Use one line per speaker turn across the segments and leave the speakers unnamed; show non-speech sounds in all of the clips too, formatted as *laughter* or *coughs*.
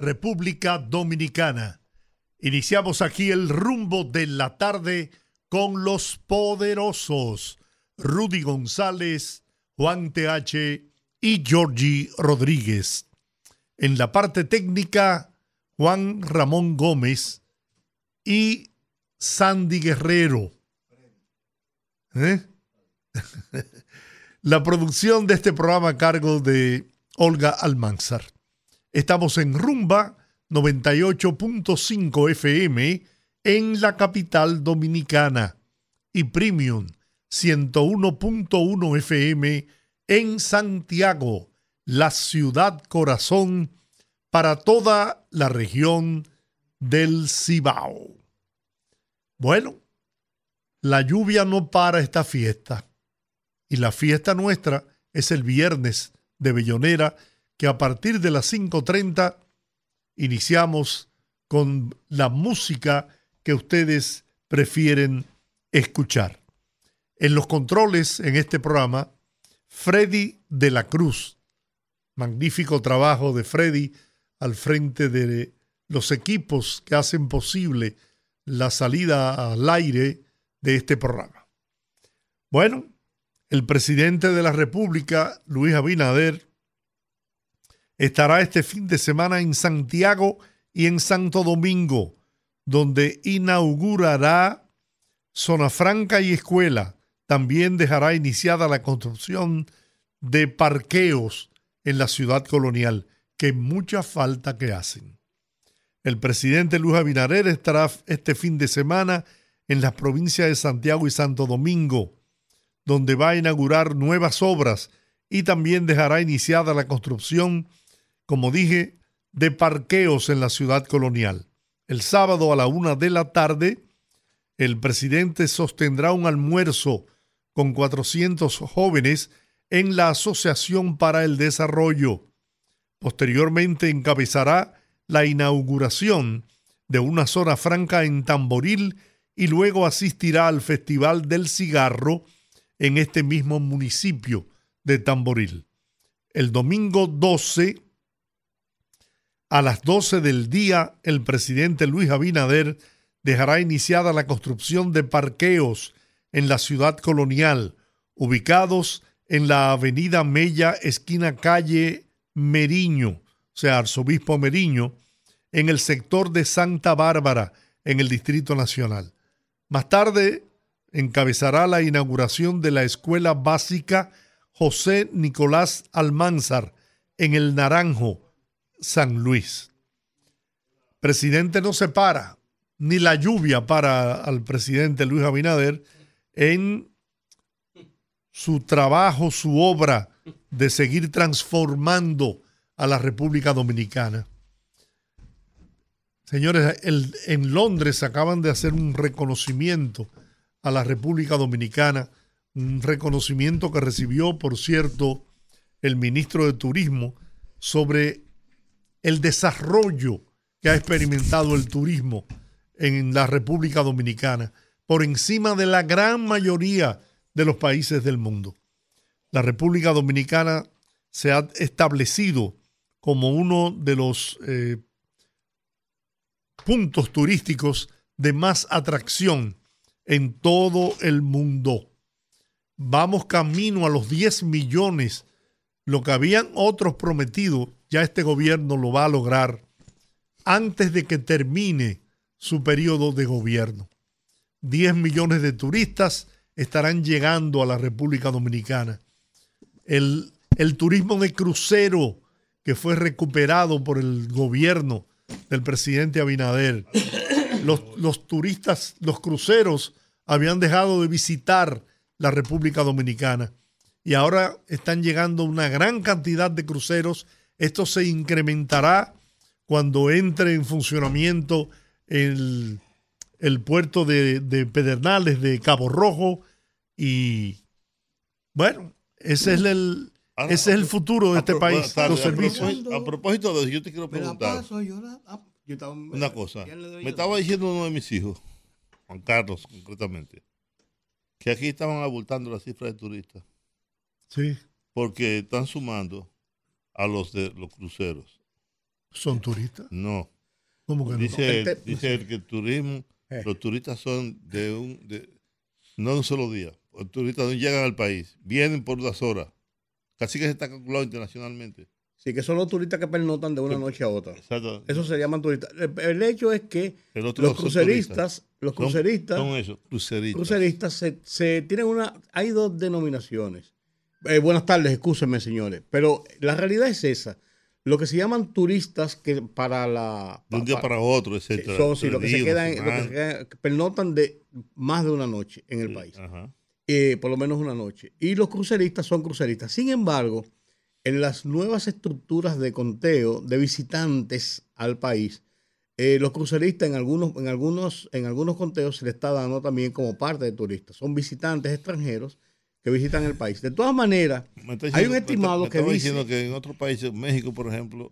República Dominicana. Iniciamos aquí el rumbo de la tarde con los poderosos Rudy González, Juan TH y Georgie Rodríguez. En la parte técnica, Juan Ramón Gómez y Sandy Guerrero. ¿Eh? *laughs* la producción de este programa a cargo de Olga Almanzar. Estamos en Rumba 98.5 FM en la capital dominicana y Premium 101.1 FM en Santiago, la ciudad corazón para toda la región del Cibao. Bueno, la lluvia no para esta fiesta y la fiesta nuestra es el viernes de Bellonera que a partir de las 5.30 iniciamos con la música que ustedes prefieren escuchar. En los controles en este programa, Freddy de la Cruz. Magnífico trabajo de Freddy al frente de los equipos que hacen posible la salida al aire de este programa. Bueno, el presidente de la República, Luis Abinader, estará este fin de semana en Santiago y en Santo Domingo, donde inaugurará zona franca y escuela. También dejará iniciada la construcción de parqueos en la ciudad colonial, que mucha falta que hacen. El presidente Luis Abinader estará este fin de semana en las provincias de Santiago y Santo Domingo, donde va a inaugurar nuevas obras y también dejará iniciada la construcción como dije, de parqueos en la ciudad colonial. El sábado a la una de la tarde, el presidente sostendrá un almuerzo con 400 jóvenes en la Asociación para el Desarrollo. Posteriormente encabezará la inauguración de una zona franca en Tamboril y luego asistirá al Festival del Cigarro en este mismo municipio de Tamboril. El domingo 12 a las 12 del día, el presidente Luis Abinader dejará iniciada la construcción de parqueos en la ciudad colonial, ubicados en la avenida Mella, esquina calle Meriño, o sea, Arzobispo Meriño, en el sector de Santa Bárbara, en el Distrito Nacional. Más tarde encabezará la inauguración de la Escuela Básica José Nicolás Almanzar en el Naranjo, San Luis. Presidente no se para, ni la lluvia para al presidente Luis Abinader en su trabajo, su obra de seguir transformando a la República Dominicana. Señores, en Londres acaban de hacer un reconocimiento a la República Dominicana, un reconocimiento que recibió, por cierto, el ministro de Turismo sobre el desarrollo que ha experimentado el turismo en la República Dominicana por encima de la gran mayoría de los países del mundo. La República Dominicana se ha establecido como uno de los eh, puntos turísticos de más atracción en todo el mundo. Vamos camino a los 10 millones, lo que habían otros prometido ya este gobierno lo va a lograr antes de que termine su periodo de gobierno. 10 millones de turistas estarán llegando a la República Dominicana. El, el turismo de crucero que fue recuperado por el gobierno del presidente Abinader. Los, los, turistas, los cruceros habían dejado de visitar la República Dominicana y ahora están llegando una gran cantidad de cruceros esto se incrementará cuando entre en funcionamiento el, el puerto de, de Pedernales, de Cabo Rojo, y bueno, ese es el,
Ahora,
ese es el futuro de este
pro-
país, los
A
servicios.
propósito- A propósito de eso, yo te quiero
la
preguntar
paso, yo la- ah, yo estaba-
una cosa.
¿quién le doy
Me
yo?
estaba diciendo uno de mis hijos, Juan Carlos concretamente, que aquí estaban abultando las cifras de turistas
Sí,
porque están sumando a los de los cruceros.
son turistas.
No.
¿Cómo que no?
Dice, él, dice él que el turismo,
Eh.
los turistas son de un, de, no de un solo día. Los turistas no llegan al país, vienen por unas horas. Casi que se está calculado internacionalmente.
Sí, que son los turistas que pernotan de una noche a otra.
Exacto.
Eso se llaman turistas. El, el hecho es que
El
los
son
cruceristas, los
Son-
cruceristas,
Son eso, cruceristas.
cruceristas se, se tienen una, hay dos denominaciones. Eh, buenas tardes, escúsenme señores, pero la realidad es esa. Lo que se llaman turistas que para la
De un día
pa-
para otro, etcétera.
son, sí, lo que se quedan, lo que se quedan- que pernotan de más de una noche en el
Sí,
país.
ajá.
eh, por lo menos una noche. Y los cruceristas son cruceristas. Sin embargo, en las nuevas estructuras de conteo de visitantes al país, eh, los cruceristas en algunos, en, algunos, en algunos conteos se les está dando también como parte de turistas. Son visitantes extranjeros que visitan el país. De todas maneras,
Me
Hay un
me
estimado
está-
que
me estaba
dice-
diciendo que en otros países, México, por ejemplo,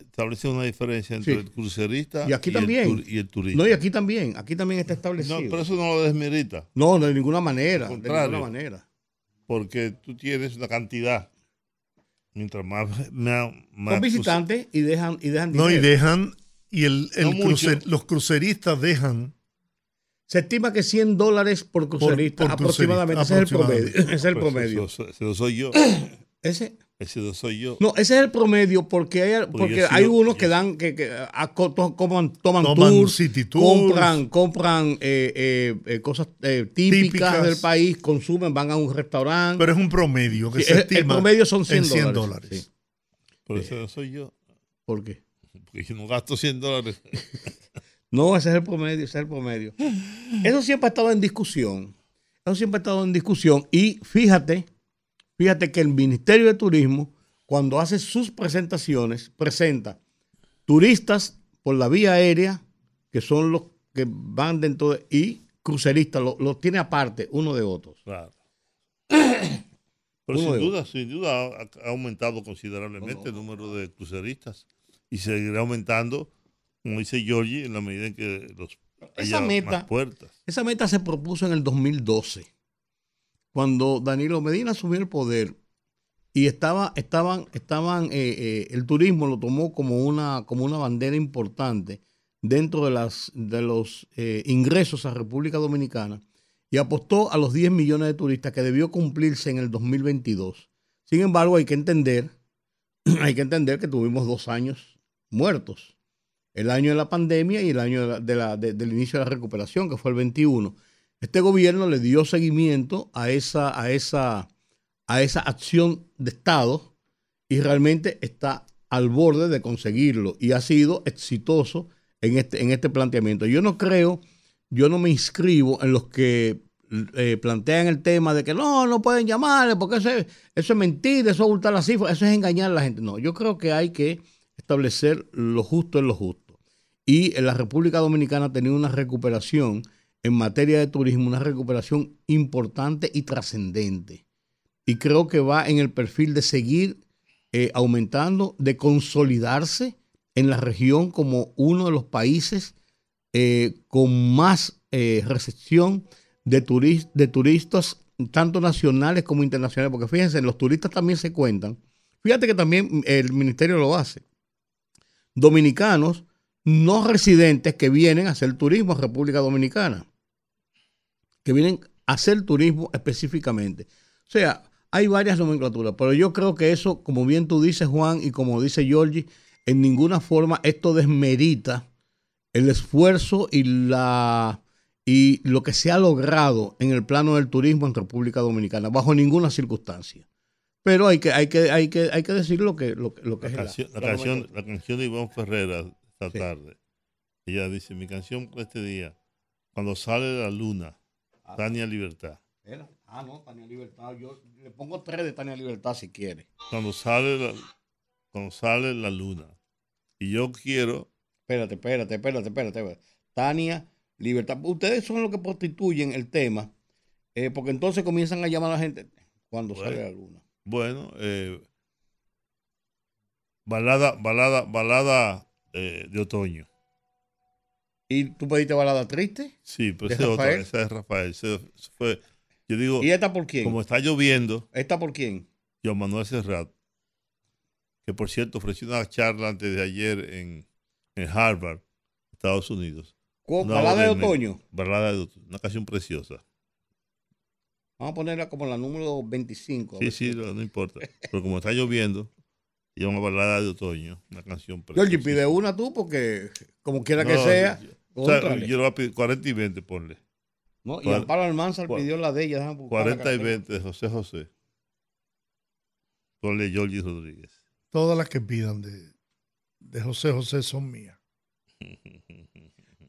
establece una diferencia entre
Sí.
el crucerista
Y aquí
el
también.
tur- y el turista.
no, y aquí también, aquí también está
No,
establecido.
pero eso no lo desmerita,
No, no, de ninguna manera.
Al
De ninguna manera.
porque tú tienes una cantidad. Mientras más, más, más
Son visitantes y dejan, y dejan
No, y dejan, y el, el
No
los cruceristas dejan
Se estima que 100 dólares por crucerista,
por
aproximadamente.
crucerista,
ese es el promedio.
aproximadamente.
Ese es el
Pues
promedio.
Eso, eso- soy yo. *coughs*
Ese,
Ese lo soy yo.
no, ese es el promedio porque hay, porque
he
hay
sido-
unos
yo-
que dan, que, que a- to- coman- toman,
Toman
tours,
city tours.
compran, compran eh, eh, eh, cosas eh, típicas,
Típicas.
del país, consumen, van a un restaurante.
pero es un promedio que
Sí,
se
el- el
estima
promedio son 100
en
dólares. Sí.
Pero ese lo soy yo.
¿Por qué?
Porque yo no gasto 100 dólares. *laughs*
No, ese es el promedio, ese es el promedio. *laughs* Eso siempre ha estado en discusión. Eso siempre ha estado en discusión. Y fíjate, fíjate que el Ministerio de Turismo, cuando hace sus presentaciones, presenta turistas por la vía aérea, que son los que van dentro de, y cruceristas, los los tiene aparte uno de otros.
Claro. *coughs* Pero
Uno
sin duda, sin duda ha, ha aumentado considerablemente el número de cruceristas y seguirá aumentando, como dice Giorgi, en la medida en que los
Esa meta-
más puertas.
Esa meta se propuso en el 2012, cuando Danilo Medina asumió el poder y estaba, estaban, estaban, eh, eh, el turismo lo tomó como una, como una bandera importante dentro de, las, de los eh, ingresos a República Dominicana y apostó a los 10 millones de turistas que debió cumplirse en el 2022. Sin embargo, hay que entender, *clears throat* hay que entender que tuvimos dos años muertos el año de la pandemia y el año del inicio de la recuperación, que fue el 21. Este gobierno le dio seguimiento a esa, a esa, a esa acción de Estado y realmente está al borde de conseguirlo y ha sido exitoso en este, en este planteamiento. Yo no creo, yo no me inscribo en los que eh, plantean el tema de que no, no pueden llamarle porque eso es, eso es mentira, eso es ocultar las cifras, eso es engañar a la gente. No, yo creo que hay que establecer lo justo en lo justo. Y en la República Dominicana ha tenido una recuperación en materia de turismo, una recuperación importante y trascendente. Y creo que va en el perfil de seguir eh, aumentando, de consolidarse en la región como uno de los países eh, con más eh, recepción de, turis- de turistas, tanto nacionales como internacionales, porque fíjense, los turistas también se cuentan. Fíjate que también el ministerio lo hace. Dominicanos no residentes que vienen a hacer turismo a República Dominicana, que vienen a hacer turismo específicamente. O sea, hay varias nomenclaturas, pero yo creo que eso, como bien tú dices, Juan, y como dice Giorgi, en ninguna forma esto desmerita el esfuerzo y la y lo que se ha logrado en el plano del turismo en República Dominicana, bajo ninguna circunstancia. Pero hay que, hay que, hay que, hay que decir lo que, lo, que- lo que
La
es
canción, la,
la
canción, la canción de Iván Ferrera esta
Sí.
tarde. Ella dice, mi canción para este día, cuando sale la luna, Tania Libertad.
Era. Ah, no, Tania Libertad. Yo le pongo tres de Tania Libertad si quiere.
Cuando sale la, cuando sale la luna. Y yo quiero.
Espérate, espérate, espérate, espérate. espérate. Tania, Libertad. Ustedes son los que prostituyen el tema, eh, porque entonces comienzan a llamar a la gente cuando
Bueno.
sale alguna.
Bueno, eh, balada, balada, balada eh, de otoño.
¿Y tú pediste balada triste?
Sí, pero
¿De
esa es otra,
Rafael?
esa es Rafael. ese- ese fue, yo digo,
¿Y esta por quién?
como está lloviendo,
¿Esta por quién?
Joan Manuel Serrat, que por cierto ofreció una charla antes de ayer en, en Harvard, Estados Unidos.
¿Cu-
Una
¿Balada de otoño?
Balada de otoño, una canción preciosa.
Vamos a ponerla como la número 25. a
Sí, sí, no importa. Pero como está lloviendo, y una balada de otoño, una canción preciosa.
Georgie, pide una tú porque, como quiera que sea,
yo- o sea, yo le voy a pedir 40 y 20, ponle.
¿no? Y Amparo Almanzar pidió la de ella. déjame buscar la
40 y
cartera.
20 de José José. Ponle Georgie Rodríguez.
Todas las que pidan de, de José José son mías. *laughs*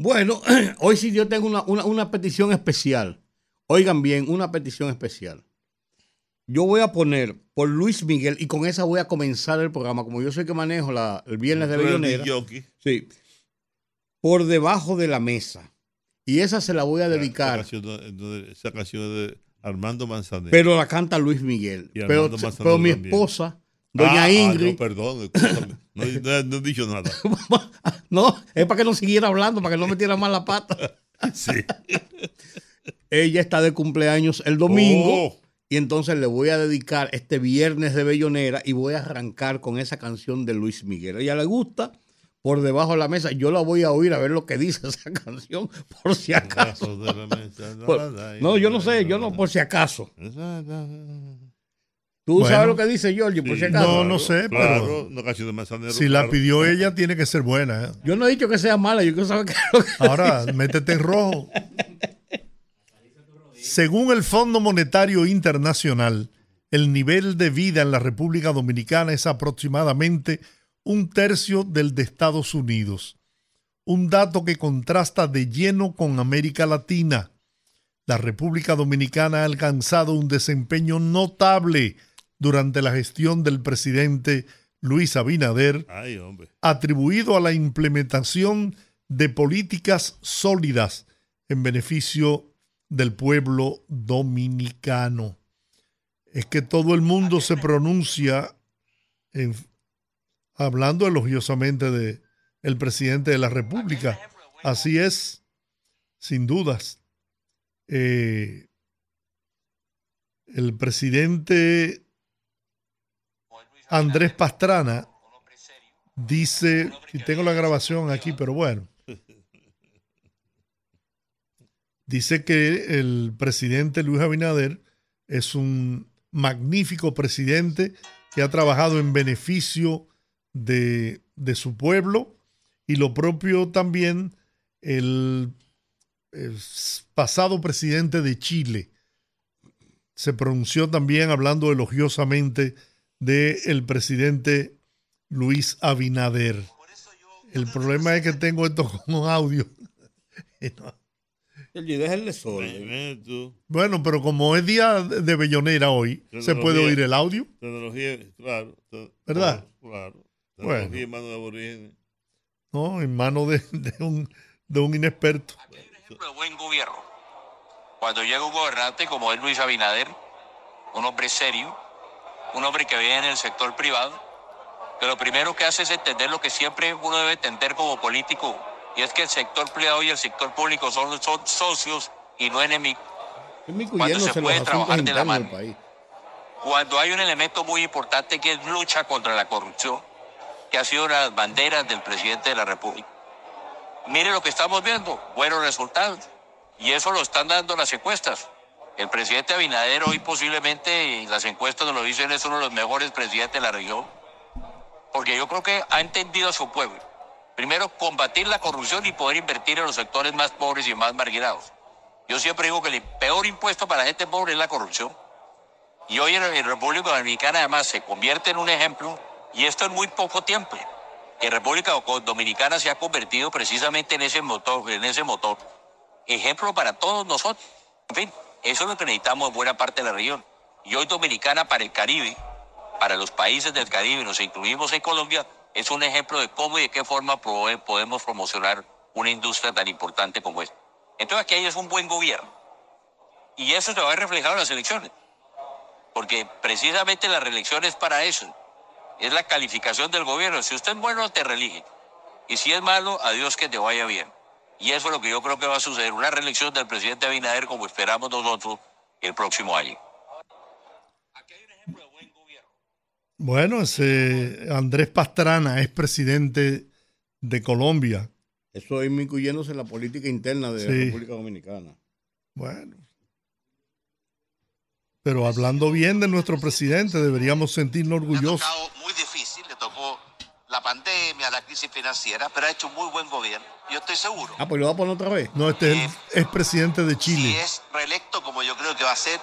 Bueno, *clears throat* hoy sí yo tengo una, una- una petición especial. Oigan bien, una petición especial. Yo voy a poner por Luis Miguel y con esa voy a comenzar el programa. Como yo soy que manejo la, el viernes de Bellonera. Sí. Por debajo de la mesa. Y esa se la voy a
Esa
dedicar.
canción, esa canción es de Armando Manzanero.
Pero la canta Luis Miguel. Pero, pero mi
también.
esposa, doña
Ah, ah,
Ingrid.
no, perdón, escúchame. No, no- no he *laughs* dicho nada. *laughs*
no, es para que no siguiera hablando, para que no metiera más la pata. *laughs*
Sí.
Ella está de cumpleaños el domingo.
Oh,
Y entonces le voy a dedicar este viernes de Bellonera y voy a arrancar con esa canción de Luis Miguel. A ella le gusta por debajo de la mesa. Yo la voy a oír a ver lo que dice *laughs* esa canción, por si acaso.
debajo de *laughs* la mesa,
Por- no, yo no sé, yo no, por si acaso. Tú
Bueno.
sabes lo que dice Georgie, por
Sí,
si acaso.
No, no sé,
Claro,
pero
de Manzanero.
si la
claro.
pidió ella, tiene que ser buena. ¿eh?
Yo no he dicho que sea mala, yo quiero saber qué es lo que.
Ahora, métete en rojo. *laughs* Según el Fondo Monetario Internacional, el nivel de vida en la República Dominicana es aproximadamente un tercio del de Estados Unidos. Un dato que contrasta de lleno con América Latina. La República Dominicana ha alcanzado un desempeño notable durante la gestión del presidente Luis Abinader
Ay,
atribuido a la implementación de políticas sólidas en beneficio del pueblo dominicano. Es que todo el mundo se pronuncia hablando elogiosamente de el presidente de la República. Así es, sin dudas. Eh, el presidente Andrés Pastrana dice, y tengo la grabación aquí, pero bueno, dice que el presidente Luis Abinader es un magnífico presidente que ha trabajado en beneficio de, de su pueblo y lo propio también el, pasado presidente de Chile se pronunció también hablando elogiosamente del presidente Luis Abinader. El problema es que tengo esto como audio. *laughs* Y
déjenle solo.
Bueno, pero como es día de Bellonera hoy, se puede oír el audio.
Tecnología, claro. te-
¿Verdad?
Claro.
Bueno.
Tecnología en manos de aborígenes.
¿no? En manos de, de un, de un inexperto.
ejemplo de buen gobierno. Cuando llega un gobernante como es Luis Abinader, un hombre serio, un hombre que viene en el sector privado, que lo primero que hace es entender lo que siempre uno debe entender como político, y es que el sector privado y el sector público son, son socios y no enemigos. Cuando se puede trabajar de la mano. Cuando hay un elemento muy importante que es lucha contra la corrupción, que ha sido una de las banderas del presidente de la República. Mire lo que estamos viendo, buenos resultados. Y eso lo están dando las encuestas. El presidente Abinader hoy posiblemente, y las encuestas nos lo dicen, es uno de los mejores presidentes de la región. Porque yo creo que ha entendido a su pueblo. Primero, combatir la corrupción y poder invertir en los sectores más pobres y más marginados. Yo siempre digo que el peor impuesto para la gente pobre es la corrupción. Y hoy en en República Dominicana además se convierte en un ejemplo, y esto en muy poco tiempo. Que República Dominicana se ha convertido precisamente en ese motor, en ese motor. Ejemplo para todos nosotros. En fin, eso es lo que necesitamos en buena parte de la región. Y hoy Dominicana para el Caribe, para los países del Caribe, nos incluimos en Colombia, es un ejemplo de cómo y de qué forma podemos promocionar una industria tan importante como esta. Entonces aquí es un buen gobierno. Y eso se va a ver reflejado en las elecciones. Porque precisamente la reelección es para eso. Es la calificación del gobierno. Si usted es bueno, te reelige. Y si es malo, adiós que te vaya bien. Y eso es lo que yo creo que va a suceder. Una reelección del presidente Abinader como esperamos nosotros el próximo año.
Aquí hay un ejemplo de buen gobierno. Bueno, ese Andrés Pastrana es presidente de Colombia.
Eso es incluyéndose en la política interna de la República Dominicana.
Bueno. Pero hablando bien de nuestro presidente, deberíamos sentirnos orgullosos
la pandemia, la crisis financiera, pero ha hecho un muy buen gobierno. Yo estoy seguro.
Ah, pues lo va a poner otra vez.
No, este es, eh, presidente de Chile.
Si es reelecto, como yo creo que va a ser,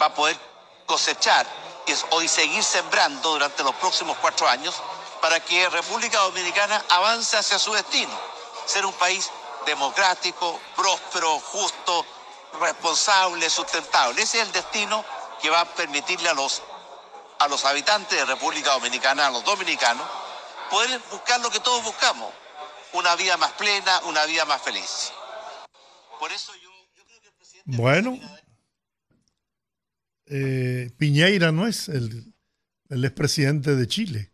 va a poder cosechar y seguir sembrando durante los próximos cuatro años para que República Dominicana avance hacia su destino. Ser un país democrático, próspero, justo, responsable, sustentable. Ese es el destino que va a permitirle a los, a los habitantes de República Dominicana, a los dominicanos, poder buscar lo que todos buscamos, una vida más plena, una vida más feliz. Por eso yo, creo que el presidente...
Bueno, eh, Piñeira no es el, el expresidente de Chile.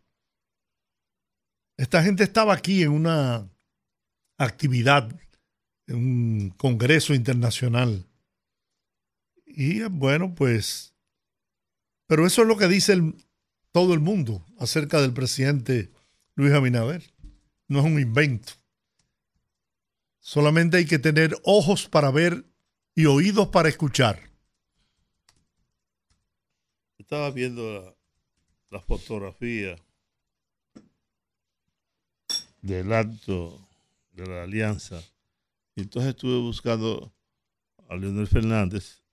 Esta gente estaba aquí en una actividad, en un congreso internacional. Y bueno, pues, pero eso es lo que dice todo el mundo acerca del presidente Luis Abinader. No es un invento. Solamente hay que tener ojos para ver y oídos para escuchar.
Estaba viendo la, fotografía del acto de la alianza. Y entonces estuve buscando a Leonel Fernández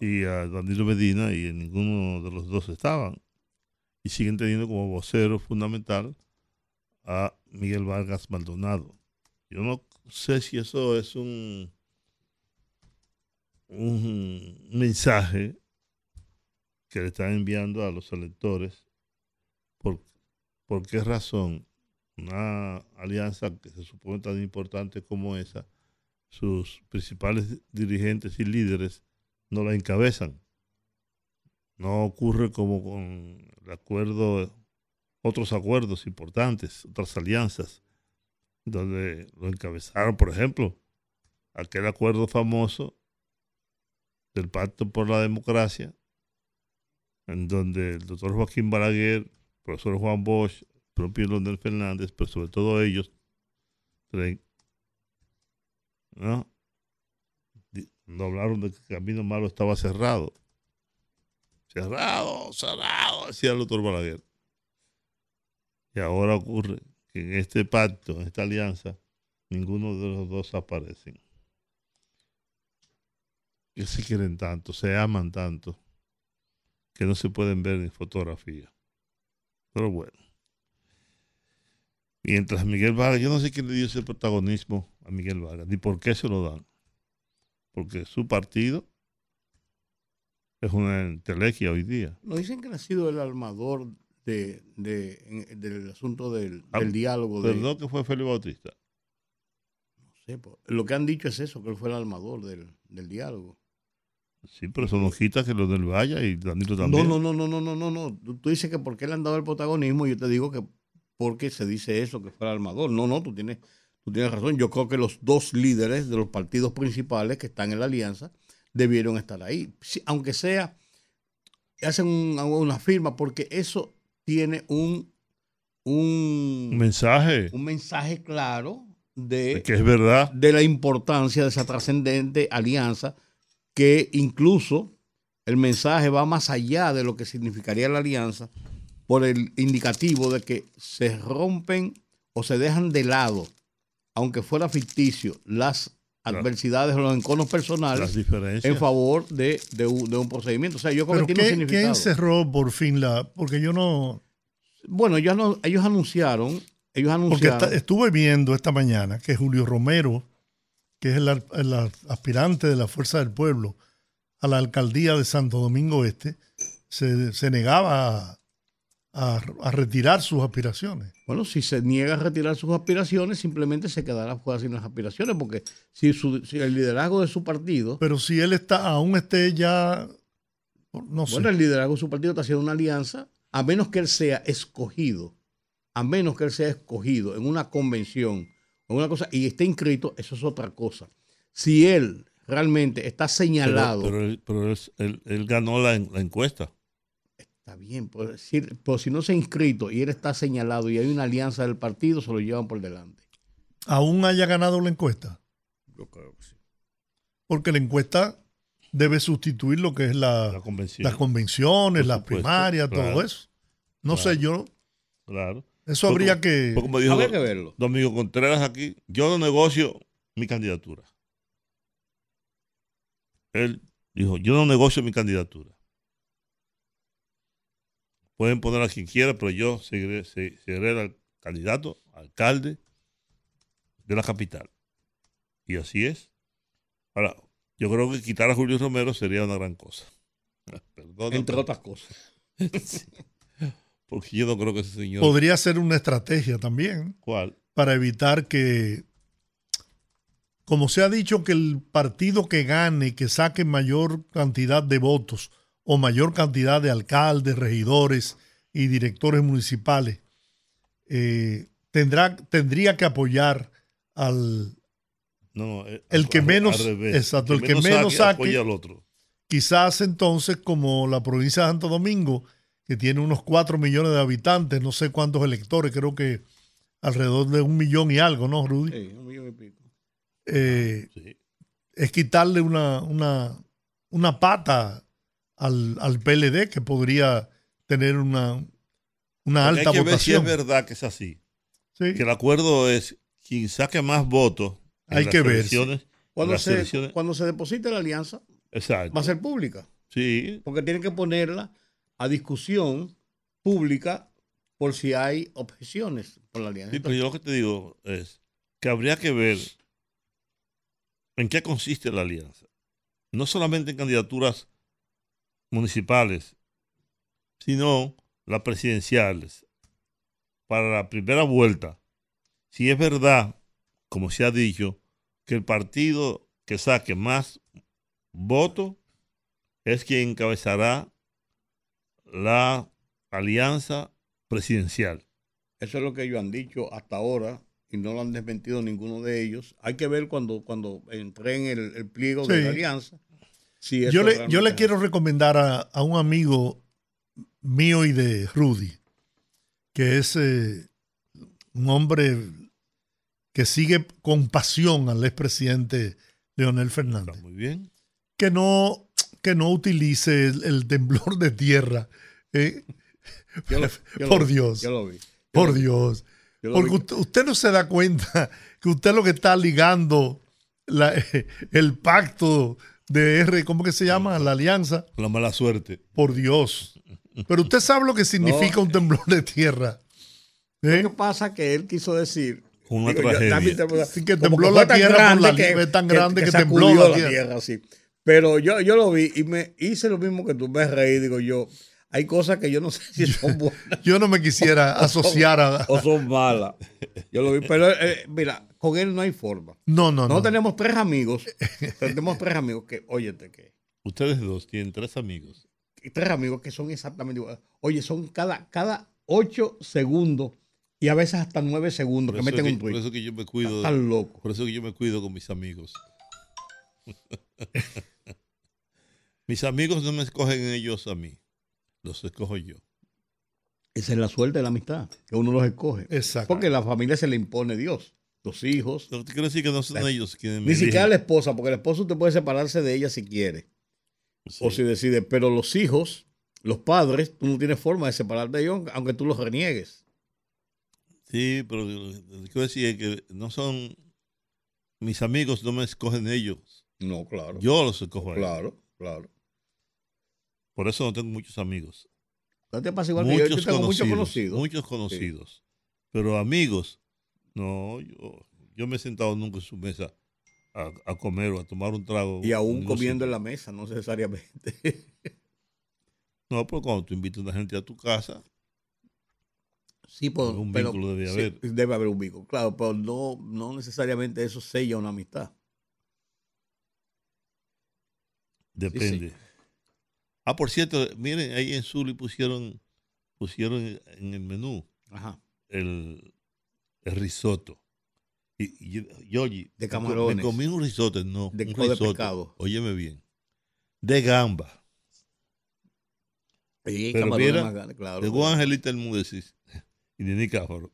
y a Danilo Medina y en ninguno de los dos estaban y siguen teniendo como vocero fundamental a Miguel Vargas Maldonado. Yo no sé si eso es un, un mensaje que le están enviando a los electores. ¿Por, por qué razón una alianza que se supone tan importante como esa, sus principales dirigentes y líderes no la encabezan? No ocurre como con el otros acuerdos importantes, otras alianzas, donde lo encabezaron, por ejemplo, aquel acuerdo famoso del Pacto por la Democracia, en donde el doctor Joaquín Balaguer, profesor Juan Bosch, propio Leonel Fernández, pero sobre todo ellos, ¿no? no hablaron de que el camino malo estaba cerrado cerrado, cerrado, decía el doctor Balaguer. Y ahora ocurre que en este pacto, en esta alianza, ninguno de los dos aparecen. Que se quieren tanto, se aman tanto, que no se pueden ver en fotografía. Pero bueno. Mientras Miguel Vargas, yo no sé quién le dio ese protagonismo a Miguel Vargas, ni por qué se lo dan. Porque su partido es una entelequia hoy día.
Nos dicen que ha sido el armador de, del asunto del, ah, diálogo.
¿Perdón que fue Félix Bautista?
No sé, lo que han dicho es eso, que él fue el armador del, diálogo.
Sí, pero eso no quita que lo del Vaya y Danilo también.
No, no, no, no, no, no, no. Tú, dices que por qué le han dado el protagonismo, yo te digo que porque se dice eso, que fue el armador. No, no, tú tienes, tú tienes razón. Yo creo que los dos líderes de los partidos principales que están en la alianza debieron estar ahí. aunque sea, hacen una firma, porque eso tiene un, un,
mensaje.
Un mensaje claro de,
que es verdad.
De la importancia de esa trascendente alianza, que incluso el mensaje va más allá de lo que significaría la alianza, por el indicativo de que se rompen o se dejan de lado, aunque fuera ficticio, las adversidades o los enconos personales en favor de, un, procedimiento. O sea, yo creo que
tiene un ¿Quién cerró por fin la...? Porque yo no...
Bueno, ellos anunciaron... Ellos anunciaron
porque estuve viendo esta mañana que Julio Romero, que es el, aspirante de la Fuerza del Pueblo a la alcaldía de Santo Domingo Este, se, negaba a, a retirar sus aspiraciones.
Bueno, si se niega a retirar sus aspiraciones, simplemente se quedará fuera sin las aspiraciones, porque si, su- si el liderazgo de su partido,
Pero si él está, aún esté ya, no sé.
bueno, el liderazgo de su partido está haciendo una alianza, a menos que él sea escogido, a menos que él sea escogido en una convención una cosa y esté inscrito, eso es otra cosa. Si él realmente está señalado,
pero él, pero él- él- él ganó la, en- la encuesta.
está bien, pero si, pero si no se ha inscrito y él está señalado y hay una alianza del partido, se lo llevan por delante.
aún haya ganado la encuesta.
Yo creo que sí.
Porque la encuesta debe sustituir lo que es la,
La convención.
las convenciones,
Por
las
supuesto,
primarias, todo eso. No
Claro.
sé, yo,
Claro.
Eso
Fue
habría
como-
que...
como dijo
Habría que verlo.
Domingo Contreras aquí, yo no negocio mi candidatura. Él dijo, yo no negocio mi candidatura. Pueden poner a quien quiera, pero yo seguiré, se- seguiré al candidato, alcalde de la capital. Y así es. Ahora, yo creo que quitar a Julio Romero sería una gran cosa. *laughs* Perdóname,
Entre otras cosas. *laughs* *laughs*
porque yo no creo que ese señor...
Podría ser una estrategia también
¿Cuál?
para evitar que, como se ha dicho, que el partido que gane, que saque mayor cantidad de votos o mayor cantidad de alcaldes, regidores y directores municipales, eh, tendrá, tendría que apoyar al,
No, no, eh,
El que
al-
saque-
al revés.
exacto, el que menos saque-
apoya al otro.
quizás entonces como la provincia de Santo Domingo, que tiene unos 4 millones de habitantes, no sé cuántos electores, creo que alrededor de un millón y algo, ¿no, Rudy?
Sí, un millón y pico.
Eh,
Sí.
es quitarle una, una, una pata al, al PLD que podría tener una, una alta
hay que ver si es verdad que es así.
Sí.
Que el acuerdo es quien saque más votos. en
Hay
las
que ver,
Cuando
las
se,
elecciones-
cuando se deposite la alianza,
Exacto.
va a ser pública.
Sí,
Porque tienen que ponerla a discusión pública por si hay objeciones por la alianza.
sí, pero yo lo que te digo es que habría que ver en qué consiste la alianza. No solamente en candidaturas municipales, sino las presidenciales. Para la primera vuelta, si es verdad, como se ha dicho, que el partido que saque más votos es quien encabezará la alianza presidencial.
Eso es lo que ellos han dicho hasta ahora y no lo han desmentido ninguno de ellos. Hay que ver cuando, cuando entreguen el, el pliego de la alianza. si
Yo le, yo le
es
quiero recomendar a, a un amigo mío y de Rudy, que es eh, un hombre que sigue con pasión al expresidente Leonel
Está
Fernández,
muy bien.
que no, que no utilice el, el temblor de tierra. eh,
Yo lo- yo lo *laughs*
por Dios,
Yo lo vi. Yo
por Dios. Porque usted, usted no se da cuenta que usted lo que está ligando la- *laughs* el pacto de R, ¿cómo que se llama? La alianza.
La mala suerte.
Por Dios. Pero usted sabe lo que significa
No.
un temblor de tierra. ¿Eh?
Lo que pasa que él quiso decir.
Una
digo,
tragedia.
Sí, que tembló la tierra por la li- fue tan grande que tembló la tierra.
sí. Pero yo, yo lo vi y me hice lo mismo que tú. Me reí, digo yo. Hay cosas que yo no *laughs* sé si son buenas
Yo no me quisiera *laughs* asociar a.
o son malas. Yo lo vi, pero eh, mira, con él no hay forma.
No, no, no.
Nosotros tenemos tres amigos. *laughs* tenemos tres amigos que, óyete, que
Ustedes dos tienen tres amigos.
tres amigos que son exactamente iguales. Oye, son cada, cada ocho segundos y a veces hasta nueve segundos
Por
que meten un
que, por
tweet.
eso que yo me cuido.
Están locos.
Por eso que yo me cuido con mis amigos. Mis amigos no me escogen ellos a mí. Los escojo yo.
Esa es la suerte de la amistad, que uno los escoge.
Exacto.
Porque la familia se le impone Dios, los hijos,
que te quiero decir que no son ellos quienes me
ni siquiera la esposa, porque el esposo usted puede separarse de ella si quiere
Sí.
o si decide, pero los hijos, los padres, tú no tienes forma de separarte de ellos, aunque tú los reniegues.
Sí, pero lo que quiero decir es que no son. Mis amigos no me escogen ellos.
No, claro.
Yo los escojo a ellos.
claro, claro.
Por eso no tengo muchos amigos.
¿No te pasa igual que yo?
Muchos
Yo tengo
conocidos.
muchos conocidos.
Muchos conocidos. Pero amigos, no, yo, yo me he sentado nunca en su mesa a, a comer o a tomar un trago.
Y aún comiendo en la mesa, no necesariamente. *laughs*
No, pero cuando tú invitas a una gente a tu casa,
Sí, por,
Algún
pero-
vínculo debe
sí,
haber.
debe haber un vínculo, claro, pero no, no necesariamente eso sella una amistad.
Depende. Ah, por cierto, miren, ahí en Zuli pusieron, pusieron en el menú
Ajá.
el, el risotto. Y, y yo,
De camarones.
Me comí un risotto, no.
De-
un
de
risotto,
pescado.
Óyeme bien. De gamba.
Y
Pero mira,
más claro.
De Juan Angelita el Múdesis y de Nicáforo.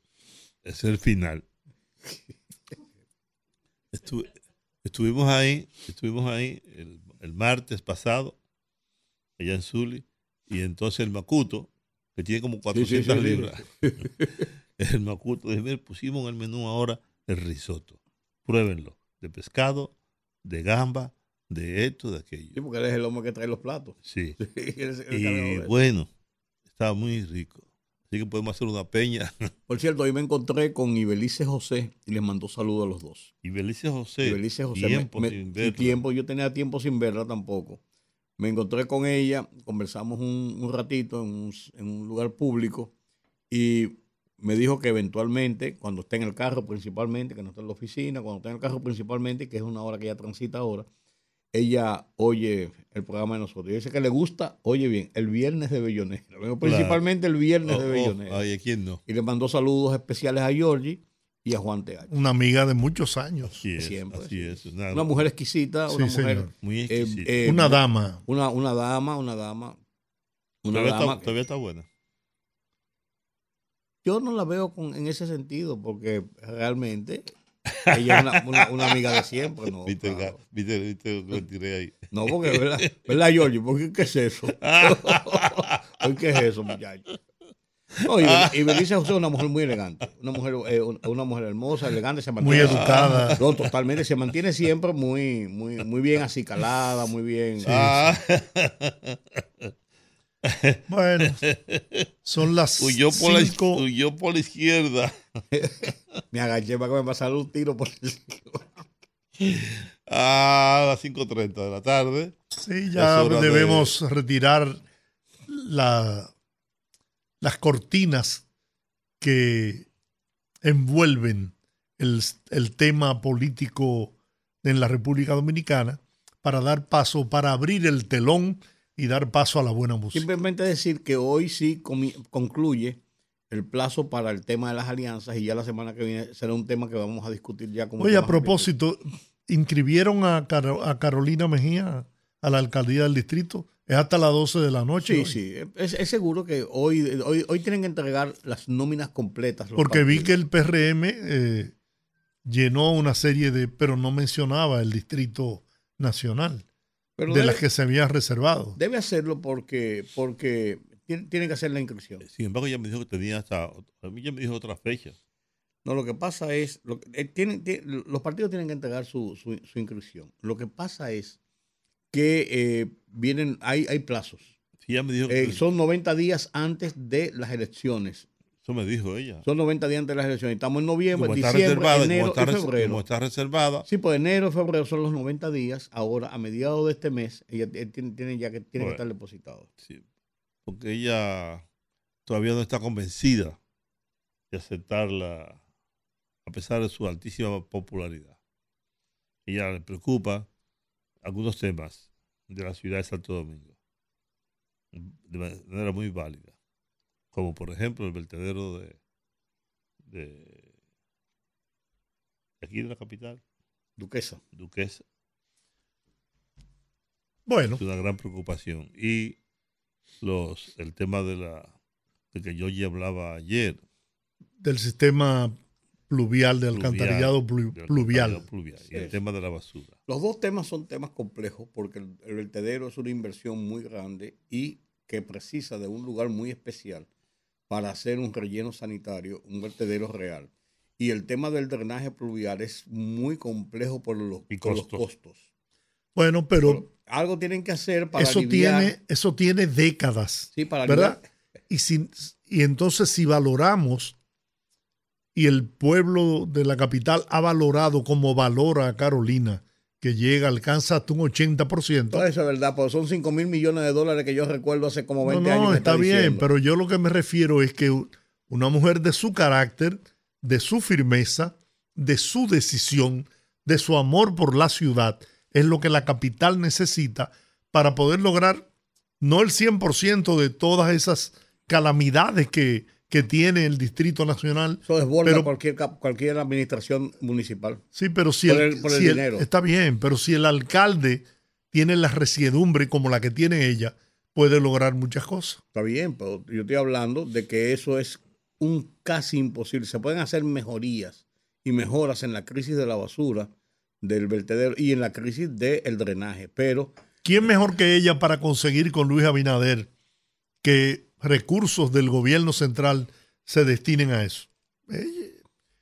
Ese es el final. *laughs* Estu- estuvimos ahí, estuvimos ahí el, el martes pasado, allá en Zuli, y entonces el Macuto, que tiene como 400
sí, sí.
libras, *laughs* el Macuto, dice, "Mira, pusimos en el menú ahora el risotto. Pruébenlo. De pescado, de gamba, de esto, de aquello.
Sí, porque él es el hombre que trae los platos.
Sí. *laughs*
El
Y
de
bueno, estaba muy rico. Así que podemos hacer una peña. *laughs*
Por cierto, hoy me encontré con Ibelice José y les mandó saludos a los dos.
Y Belice José.
Ibelice José.
Tiempo
me- me-
sin
y
verla.
tiempo, yo tenía tiempo sin verla tampoco. Me encontré con ella, conversamos un, un ratito en un, en un lugar público y me dijo que eventualmente, cuando esté en el carro principalmente, que no está en la oficina, cuando esté en el carro principalmente, que es una hora que ella transita ahora, ella oye el programa de nosotros. Y dice que le gusta, oye bien, el viernes de Bellonera. Principalmente el viernes
Oh,
de
oh,
Bellonera.
ay, ¿a quién no?
Y le mandó saludos especiales a Georgie y a Juan Teach.
Una amiga de muchos años.
Así es.
Siempre,
así
sí.
es. Una,
Una mujer exquisita,
Sí,
una mujer
señor.
muy
eh,
exquisita.
eh,
Una dama.
una, una dama, una dama. Una
todavía,
dama.
está, todavía está buena.
Yo no la veo con, en ese sentido, porque realmente ella es una, una- una amiga de siempre, ¿no? *laughs*
¿Viste,
claro.
viste, viste lo tiré ahí?
No, porque, ¿verdad, ¿verdad Georgie? ¿Por qué, qué es eso? *laughs* *laughs* ¿Por qué es eso, muchacho? No, y, *laughs* y Belice José es una mujer muy elegante, una mujer, eh, una mujer hermosa, elegante, se
Muy
mantiene,
educada.
No, totalmente, se mantiene siempre muy, muy, muy bien acicalada, muy bien.
Ah, *laughs*
Bueno, son las
huyó, por la, huyó por la izquierda. *laughs*
Me agaché para que me pasara un tiro por el...
A las 5.30 de la tarde.
Sí, ya
de-
debemos retirar la- las cortinas que envuelven el, el tema político en la República Dominicana para dar paso, para abrir el telón y dar paso a la buena música.
Simplemente decir que hoy sí concluye el plazo para el tema de las alianzas y ya la semana que viene será un tema que vamos a discutir ya como
Oye, a propósito, inscribieron a, a Carolina Mejía a la alcaldía del distrito. Es hasta las 12 de la noche.
Sí,
hoy.
sí. Es, es seguro que hoy, hoy, hoy tienen que entregar las nóminas completas.
Porque vi que el PRM eh, llenó una serie de, pero no mencionaba el distrito nacional,
Pero
de
debe,
las que se había reservado.
debe hacerlo porque, porque tiene- tienen que hacer la inscripción.
Sin embargo, ella me dijo que tenía hasta. A mí ya me dijo otra fecha.
No, lo que pasa es, lo eh, tienen, tienen- los partidos tienen que entregar su, su, su inscripción. Lo que pasa es que eh, vienen, hay, hay plazos.
Sí, ella me dijo
Eh,
que.
son 90 días antes de las elecciones.
Eso me dijo ella.
Son 90 días antes de las elecciones. Estamos en noviembre,
Como está
diciembre,
reservada, como
enero
está,
y
res-
febrero.
como está reservada,
Sí, pues enero y febrero son los 90 días. Ahora, a mediados de este mes, ella t- tiene, tiene ya que, tiene que
Bueno.
estar depositado.
sí, porque ella todavía no está convencida de aceptarla, a pesar de su altísima popularidad. Ella le preocupa algunos temas de la ciudad de Santo Domingo, de manera muy válida, como por ejemplo el vertedero de, de, de aquí de la capital,
Duquesa.
Duquesa.
Bueno,
es una gran preocupación. Y los el tema de la de que yo ya hablaba ayer,
del sistema pluvial, de
Pluvial,
alcantarillado plu- pluvial.
alcantarillado pluvial, y el tema de la basura.
Los dos temas son temas complejos porque el, el vertedero es una inversión muy grande y que precisa de un lugar muy especial para hacer un relleno sanitario, un vertedero real. Y el tema del drenaje pluvial es muy complejo por los,
Y
por los
costos.
costos.
Bueno, pero
Pero algo tienen que hacer para
eso
aliviar-
tiene, eso tiene décadas.
sí, para
¿verdad?
aliviar-
Y, si, y entonces si valoramos, y el pueblo de la capital ha valorado como valora a Carolina, que llega, alcanza hasta un 80%.
Todo eso es verdad, porque son 5 mil millones de dólares que yo recuerdo hace como
No,
20 años.
no, está bien, pero yo lo que me refiero es que una mujer de su carácter, de su firmeza, de su decisión, de su amor por la ciudad, es lo que la capital necesita para poder lograr no el 100% de todas esas calamidades que, que tiene el Distrito Nacional.
Eso desborda
Pero-
cualquier, cualquier administración municipal.
Sí, pero si
Por
el,
el- por el
si el-
dinero.
está bien, pero si el alcalde tiene la resiedumbre como la que tiene ella, puede lograr muchas cosas.
Está bien, pero yo estoy hablando de que eso es un casi imposible. Se pueden hacer mejorías y mejoras en la crisis de la basura, del vertedero y en la crisis del drenaje. Pero
¿Quién mejor que ella para conseguir con Luis Abinader que recursos del gobierno central se destinen a eso?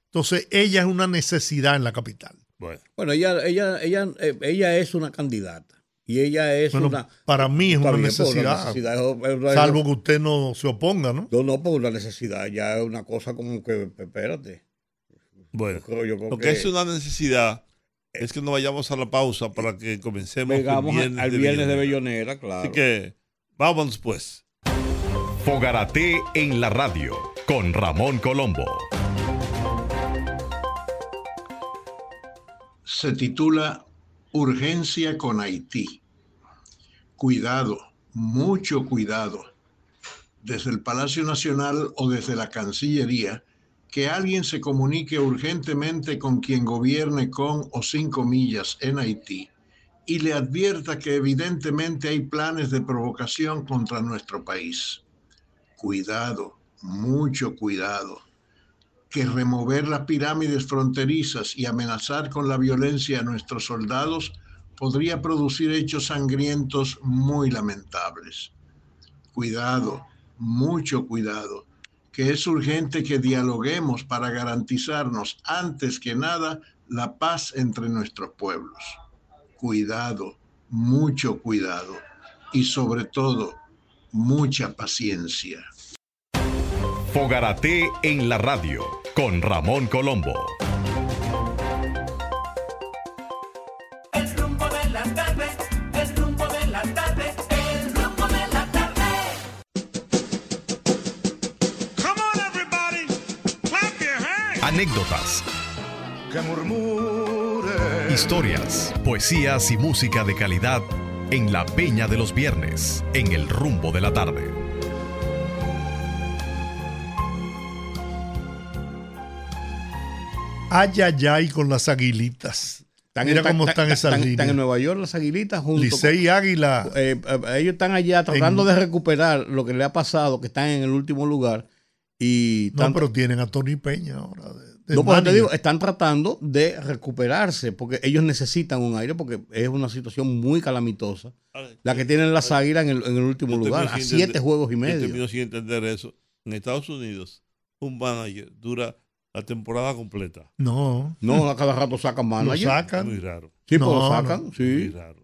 Entonces, ella es una necesidad en la capital.
Bueno,
bueno, ella, ella, ella, eh, ella es una candidata. Y ella es
Bueno,
una.
para mí es una
pues,
necesidad,
necesidad, es- es-
salvo que usted no se oponga, ¿no?
No, no, por la necesidad ya es una cosa como que, espérate.
bueno.
Yo creo, yo creo
Lo
que,
que es una necesidad es que no vayamos a la pausa para que comencemos
Llegamos al
viernes,
de
Bellonera.
Bellonera, claro.
Así que vámonos pues.
Fogarate en la radio con Ramón Colombo.
se titula Urgencia con Haití. Cuidado, mucho cuidado, desde el Palacio Nacional o desde la Cancillería, que alguien se comunique urgentemente con quien gobierne con o sin comillas en Haití y le advierta que evidentemente hay planes de provocación contra nuestro país. Cuidado, mucho cuidado que remover las pirámides fronterizas y amenazar con la violencia a nuestros soldados podría producir hechos sangrientos muy lamentables. Cuidado, mucho cuidado, que es urgente que dialoguemos para garantizarnos antes que nada la paz entre nuestros pueblos. Cuidado, mucho cuidado y sobre todo mucha paciencia.
Fogarate en la radio con Ramón Colombo.
El rumbo de la tarde, el rumbo de la tarde, el rumbo de la tarde.
Come on, everybody, clap your hands.
Anécdotas,
Que murmure.
historias, poesías y música de calidad en la Peña de los Viernes, en el rumbo de la tarde.
Ay, ay, ay, con las aguilitas.
Están
Mira
en-
cómo
están-
esas líneas.
Están en Nueva York las aguilitas junto
Licey y Águila.
eh, eh, ellos están allá tratando de recuperar lo que le ha pasado, que están en el último lugar. Y
No, pero tienen a Tony Peña ahora. de
No, pues te digo, están tratando de recuperarse porque ellos necesitan un aire porque es una situación muy calamitosa. La que tienen las águilas en el, en el último
Yo
lugar, a siete
entender-
juegos y
Yo
medio.
termino sin entender eso. En Estados Unidos, un manager dura la temporada completa.
No.
No, a cada rato sacan
Lo
manager.
sacan.
Muy raro.
Sí,
No,
pues lo
no.
sacan,
Muy
sí.
raro.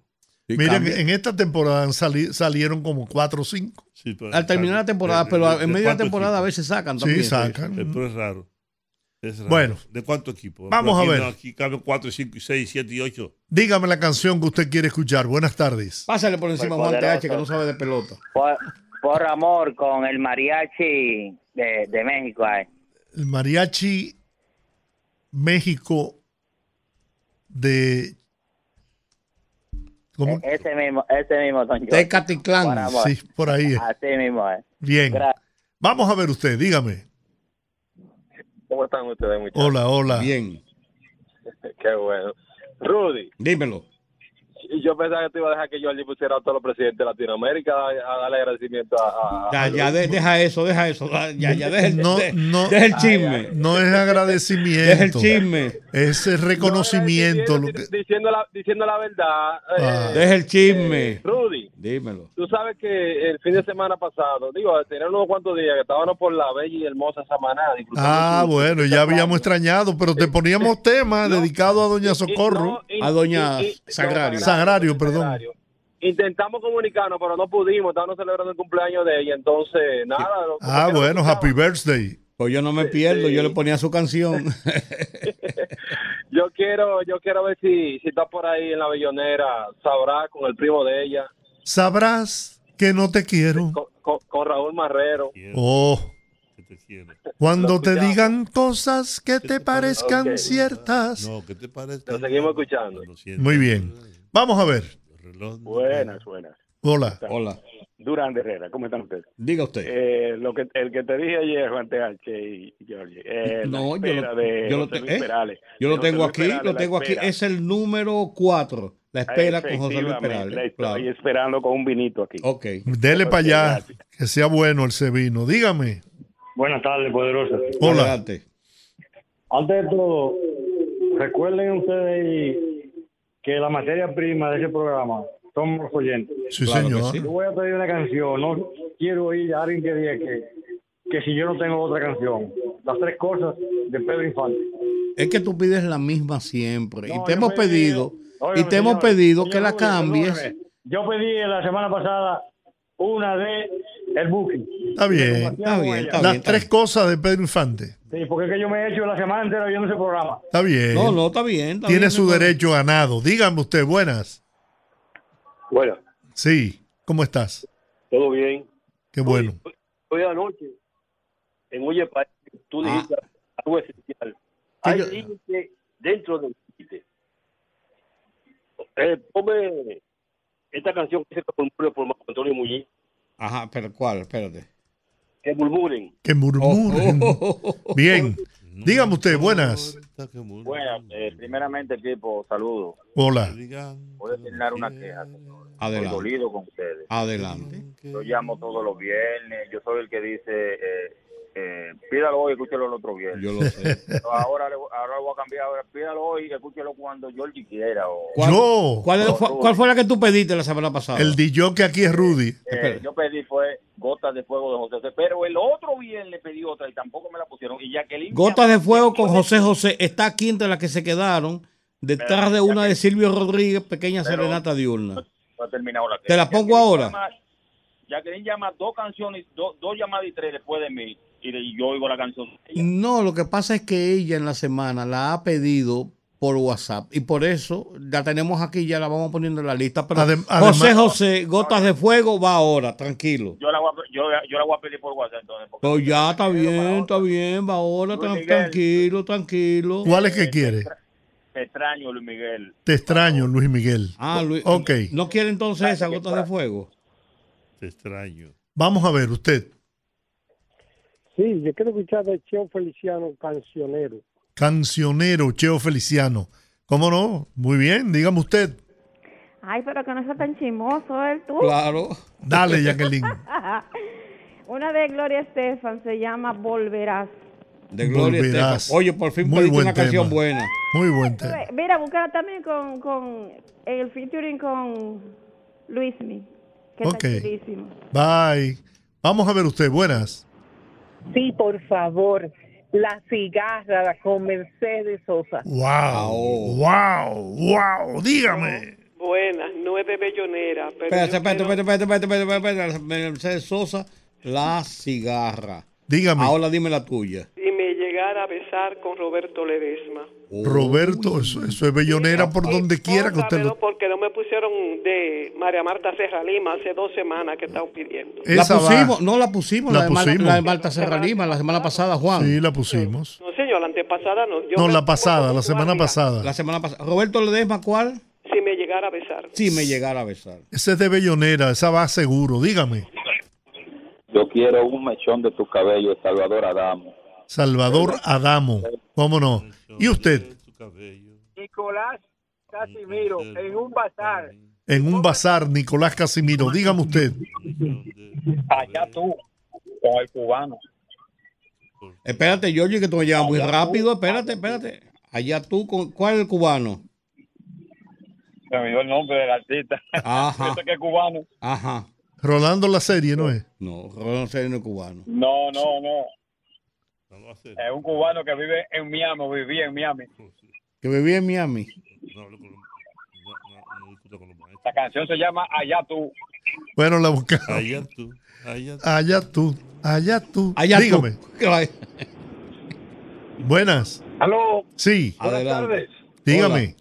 Sí,
Miren,
cambia.
en esta temporada sali- salieron como cuatro o cinco.
Sí, pero-
Al terminar la temporada,
de-
pero
de-
en
de
medio de la temporada a veces sacan
Sí,
también.
sacan.
Eh, Pero es raro. Es raro.
Bueno.
¿De cuánto equipo?
Vamos a ver.
no, aquí caben 4, 5, 6, 7 y 8.
Dígame la canción que usted quiere escuchar. Buenas tardes.
Pásale por encima Juan. TH que no sabe de pelota.
Por, por amor con el mariachi de, de México. ahí.
El mariachi México de... ¿Cómo?
E- Ese mismo, ese mismo.
Tecatitlán.
Por amor.
Sí, por ahí. es.
Así mismo es.
Bien.
Gracias.
Vamos a ver usted, dígame.
¿Cómo están ustedes, muchachos?
Hola, hola.
Bien, *laughs*
Qué bueno. Rudy,
dímelo.
Y yo pensaba que te iba a dejar que yo allí pusiera a todos los presidentes de Latinoamérica a, a darle agradecimiento a... a-
Ya,
a
ya, de- deja eso, deja eso. Ya, ya, deja el,
No,
de-
no.
deja el chisme.
No es
Deja el
agradecimiento.
chisme.
Es el reconocimiento.
No,
lo que-
diciendo, la, diciendo la verdad.
Ah.
eh,
Deja el chisme.
eh, Rudy,
Dímelo.
tú sabes que el fin de semana pasado, digo, tenían unos cuantos días que estábamos por la bella y hermosa Samaná. disfrutando
Ah,
su-
bueno, ya habíamos extrañado, pero te poníamos temas *laughs*
No.
dedicados a Doña Socorro.
no, y-
A doña
y- y- no,
Sagrario.
Sagrario, perdón.
Intentamos comunicarnos, pero no pudimos. Estábamos celebrando el cumpleaños de ella, entonces, nada.
Ah, bueno,
no
happy birthday.
Pues yo no me pierdo, yo le ponía su canción. *laughs*
Yo quiero, yo quiero ver si, si está por ahí en la bellonera, sabrá con el primo de ella,
Sabrás que no te quiero.
con, con- con Raúl Marrero.
Oh. Cuando te digan cosas que te parezcan ciertas.
No, ¿qué te parece?
Lo seguimos escuchando.
Muy bien. Vamos a ver.
Buenas, buenas.
Hola.
Hola.
Durán Herrera, ¿cómo están ustedes?
Diga usted.
Eh, lo que, el que te dije ayer, Juan TH y Georgie, eh,
No, yo lo,
de
yo lo te- ¿eh? Yo lo tengo
Luis
aquí,
Perales,
lo tengo aquí. Es el número 4. La espera con José Luis Perales.
Estoy
Claro.
esperando con un vinito aquí.
Ok.
Dele para allá.
gracias.
Que sea bueno el vino. Dígame.
Buenas tardes, poderosa.
Hola.
Adelante.
Antes de todo, recuerden ustedes que la materia prima de ese programa somos los oyentes.
Sí,
Claro
señor.
sí.
Yo voy a pedir una canción, no quiero oír a alguien que diga que, que si yo no tengo otra canción. Las tres cosas de Pedro Infante.
Es que tú pides la misma siempre. y
No,
te
yo
hemos pedido, y te hemos pedido
señor
que la cambies.
Yo pedí la semana pasada una de El Booking.
Está bien.
Está bien, está
Las
bien.
tres cosas de Pedro Infante.
Sí, porque es que yo me he hecho la semana entera viendo ese programa.
Está bien.
No, no, está bien. está
Tiene
bien,
su derecho ganado. Dígame usted, buenas.
Bueno,
Sí. ¿Cómo estás?
todo bien.
Qué bueno.
Hoy anoche, en Oye País, tú
Ah.
dijiste algo esencial. Hay
yo-
límite dentro del límite. Eh, ponme esta canción que se por Marco Antonio Muñiz.
Ajá, pero ¿cuál? Espérate.
Que murmuren.
Que murmuren.
Oh,
Bien. Dígame usted, buenas.
Bueno, eh, primeramente, equipo, saludos.
Hola.
Voy a terminar una queja. señor. Estoy
Adelante.
dolido con ustedes.
Adelante.
Yo llamo todos los viernes. Yo soy el que dice, eh, eh, pídalo hoy, escúchelo el otro viernes.
Yo lo sé.
Pero ahora, le- ahora lo voy a cambiar. Ahora, pídalo hoy y escúchelo cuando Georgie quiera. O,
¿Cuál,
Yo.
¿cuál, fue, cuál fue la que tú pediste la semana pasada?
El DJ que aquí es Rudy.
Eh, yo pedí fue Gotas de Fuego de José José, pero el otro viernes pedí otra y tampoco me la pusieron. Y Jacqueline
Gotas de Fuego con José José está aquí entre las que se quedaron, detrás de una de Silvio Rodríguez, pequeña
Pero-
serenata diurna.
No terminado la
Te la pongo
Jacqueline
ahora.
llama- Jacqueline llama dos canciones, dos, dos llamadas y tres después de mí. Y, yo oigo la canción.
No, lo que pasa es que ella en la semana la ha pedido por WhatsApp y por eso la tenemos aquí, ya la vamos poniendo en la lista. Pero
Adem-
José
además-
José, Gotas de Fuego va ahora, tranquilo.
Yo la, voy a, yo, yo la voy a pedir por WhatsApp entonces.
Pues ya está bien, está bien, va ahora,
Luis
tran-
Miguel.
tranquilo, tranquilo.
¿Cuál es que quiere?
Te extraño, Luis Miguel.
Te extraño, Luis Miguel.
Ah, Luis,
Ok.
¿no quiere entonces esa Gotas de Fuego?
Te extraño.
Vamos a ver, usted.
Sí, yo quiero escuchar de Cheo Feliciano, cancionero.
Cancionero, Cheo Feliciano. ¿Cómo no? Muy bien, dígame usted.
Ay, pero que no sea tan chismoso él, tú.
Claro.
Dale, Jacqueline. *laughs*
Una de Gloria Estefan se llama Volverás.
De Gloria
Volverás.
Estefan. Oye, por fin
Muy buen
una canción buena.
Muy buen tema.
Mira, buscar también con, con el featuring con Luismi, que
Ok.
está chulísimo.
Bye. Vamos a ver usted, buenas.
Sí, por favor. La cigarra con Mercedes Sosa.
Wow. Wow. Wow. Dígame.
Buenas, no es de Bellonera, pero
Espérate,
yo
espérate,
quiero-
espérate, espérate, espérate, espérate, espérate. Mercedes Sosa, la cigarra.
Dígame.
Ahora dime la tuya.
A besar con Roberto Ledesma.
Roberto, eso, eso es bellonera por donde quiera que usted lo...
porque no me pusieron de María Marta Serra Lima hace dos semanas que estaba pidiendo.
La
va.
pusimos, no la pusimos,
La
la, de Mar-
pusimos.
la de Marta Serra Lima la semana pasada, Juan.
Sí, la pusimos.
No, señor, la antepasada no. Yo
No, la pasada, la semana pasada.
La semana pasada. Roberto Ledesma, ¿cuál?
Si me llegara a besar.
Si me llegara a besar.
Ese es de bellonera, esa va seguro. Dígame.
Yo quiero un mechón de tu cabello, Salvador Adamo.
Salvador Adamo. ¿Cómo no? ¿Y usted?
Nicolás Casimiro, en un bazar.
En un bazar, Nicolás Casimiro. Dígame usted.
Allá tú, con el cubano.
Espérate, Giorgio, que tú me llevas muy rápido. Espérate, espérate. Allá tú, con, ¿cuál es el cubano?
Se me dio el nombre del artista.
Ajá. *laughs*
Ese que es cubano.
Ajá.
Rolando la serie, ¿no es?
No, Rolando Serio no es cubano.
No, no, no. Es un cubano que vive en Miami, vivía en Miami.
Que vivía en Miami.
La canción se llama Allá tú.
Bueno, la buscamos.
Allá tú. Allá tú.
Allá tú. Allá tú.
Allá tú.
Dígame. *laughs* Buenas.
Aló.
Sí.
Buenas tardes.
Dígame.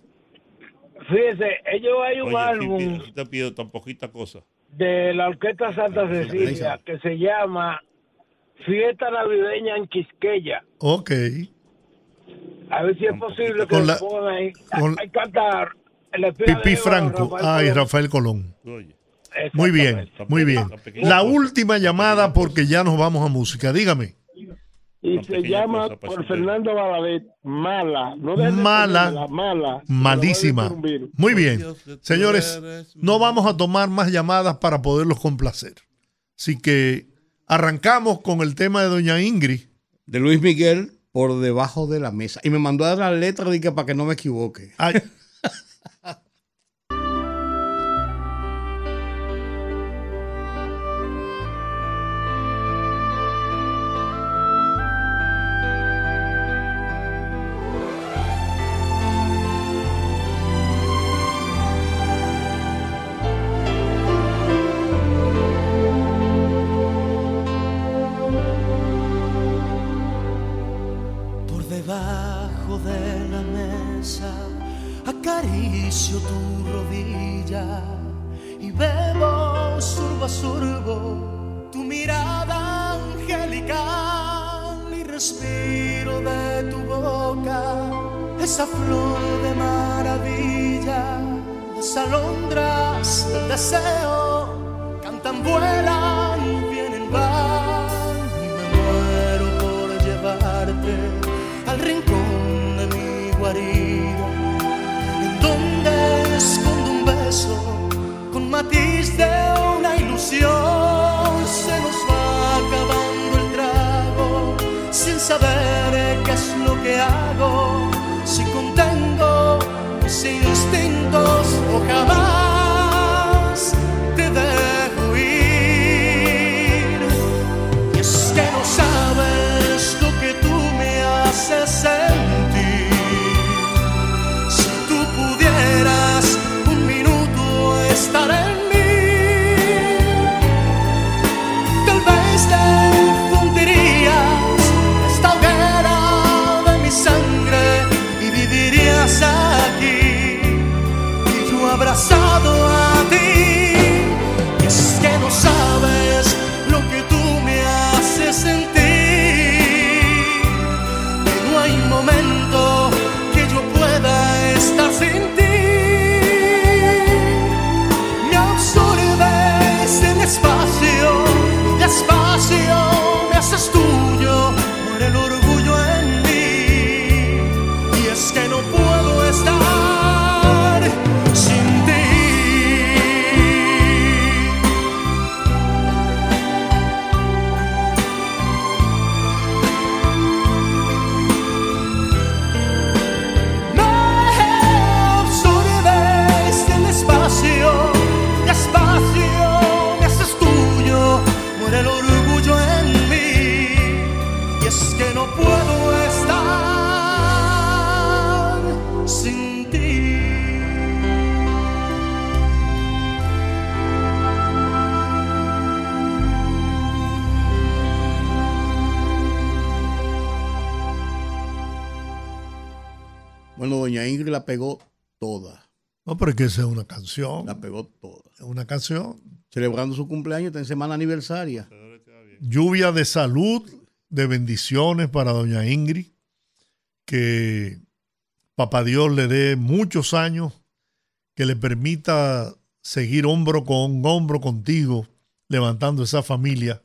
Fíjese, ellos hay un
Oye,
álbum
si- si te pido tan poquita cosa.
de la Orquesta Santa Cecilia que se llama fiesta navideña en Quisqueya.
Ok.
A ver si es posible que
Con
lo
la-
pongan ahí.
con-
Hay que cantar
Pipí Franco. Ay. Rafael Colón. Muy bien, muy bien. La última llamada porque ya nos vamos a música. Dígame.
Y se llama por Fernando Baladet. Mala. No de
Mala.
mala.
Malísima. Muy bien. Señores, no vamos a tomar más llamadas para poderlos complacer. Así que arrancamos con el tema de Doña Ingrid.
De Luis Miguel, por debajo de la mesa. Y me mandó a dar la letra de que para que no me equivoque.
Ay.
Debajo de la mesa acaricio tu rodilla y bebo surbo a surbo tu mirada angelical y respiro de tu boca esa flor de maravilla. Las alondras del deseo cantan, vuelan, vienen, van y me muero por llevarte con matiz de una ilusión. Se nos va acabando el trago sin saber qué es lo que hago, si contengo mis instintos o jamás te dejo ir. Y es que no sabes lo que tú me haces
la pegó toda.
No, pero es que esa es una canción.
La pegó toda.
Es una canción.
Celebrando su cumpleaños, está en semana aniversaria.
Lluvia de salud, de bendiciones para doña Ingrid. Que papá Dios le dé muchos años, que le permita seguir hombro con hombro contigo, levantando esa familia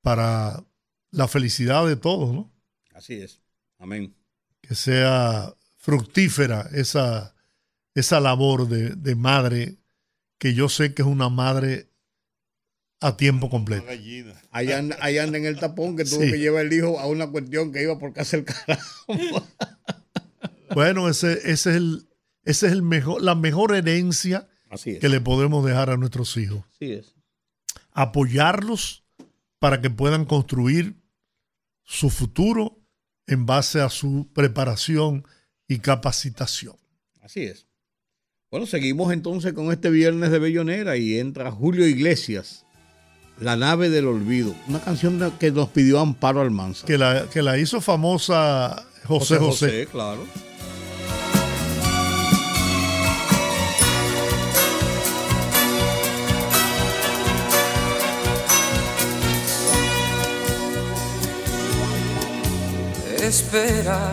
para la felicidad de todos, ¿no?
Así es. Amén.
que sea fructífera esa, esa labor de, de madre, que yo sé que es una madre a tiempo completo.
Ahí anda, ahí anda en el tapón que tuvo
Sí.
que llevar el hijo a una cuestión que iba por casa el carajo. *laughs*
Bueno, ese, ese es, el, ese es el mejor, la mejor herencia
Así es.
que le podemos dejar a nuestros hijos.
Así es.
Apoyarlos para que puedan construir su futuro en base a su preparación y capacitación.
Así es. Bueno, seguimos entonces con este viernes de Bellonera y entra Julio Iglesias, La nave del olvido, una canción que nos pidió Amparo Almanza.
Que la, que la hizo famosa José José.
claro.
Espera,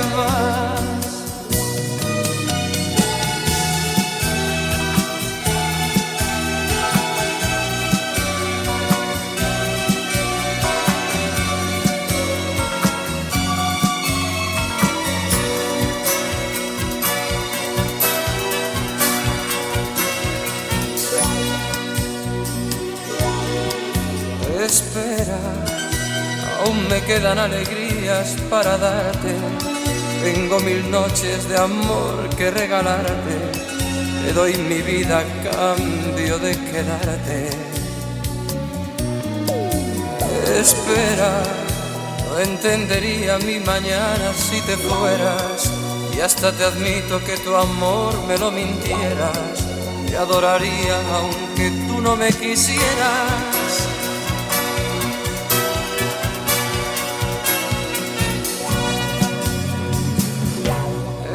me quedan alegrías para darte. Tengo mil noches de amor que regalarte. Te doy mi vida a cambio de quedarte. Espera, no entendería mi mañana si te fueras. Y hasta te admito que tu amor me lo mintieras. Te adoraría aunque tú no me quisieras.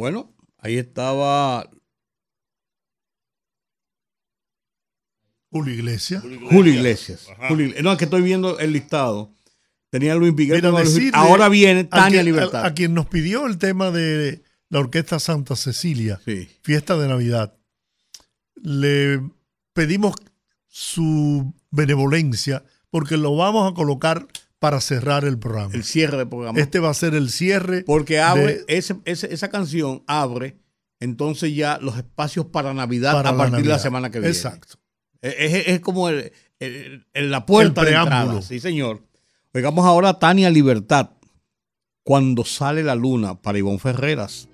Bueno, ahí estaba
Julio Iglesias.
Julio Iglesias. Julio Iglesias. No, es que estoy viendo el listado. Tenía Luis Miguel.
Mira,
Luis- ahora viene
a
Tania
quien-
Libertad.
A, a quien nos pidió el tema de la Orquesta Santa Cecilia, fiesta de Navidad, le pedimos su benevolencia porque lo vamos a colocar para cerrar el programa.
el cierre del programa.
Este va a ser el cierre.
Porque abre,
de-
ese- ese- esa canción abre entonces ya los espacios para Navidad
Para
a
la
partir de la semana que viene.
Exacto.
Es, es- es como el, el- el- la puerta de entrada. Sí, señor. Oigamos ahora a Tania Libertad. Cuando sale la luna para Ivonne Ferreras.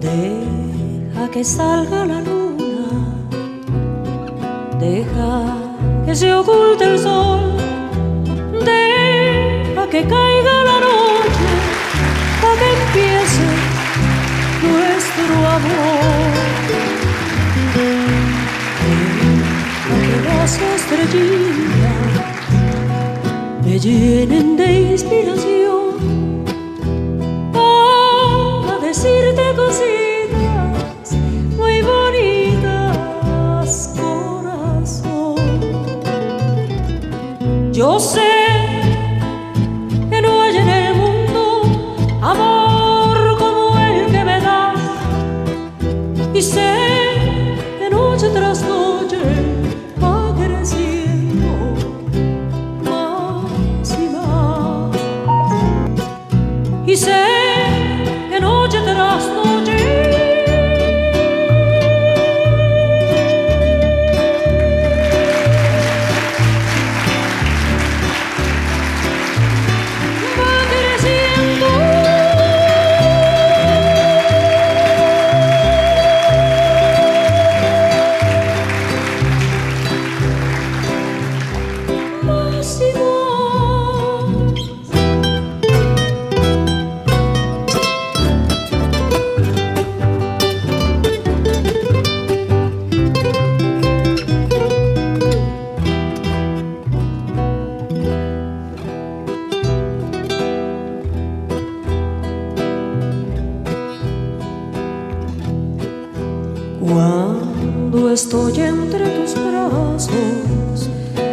Deja que salga la luna, deja que se oculte el sol, deja que caiga la noche, para que empiece nuestro amor. su estrellita me llenen de inspiración. Para decirte cositas muy bonitas, corazón. Yo sé que no hay en el mundo amor como el que me das y sé estoy entre tus brazos,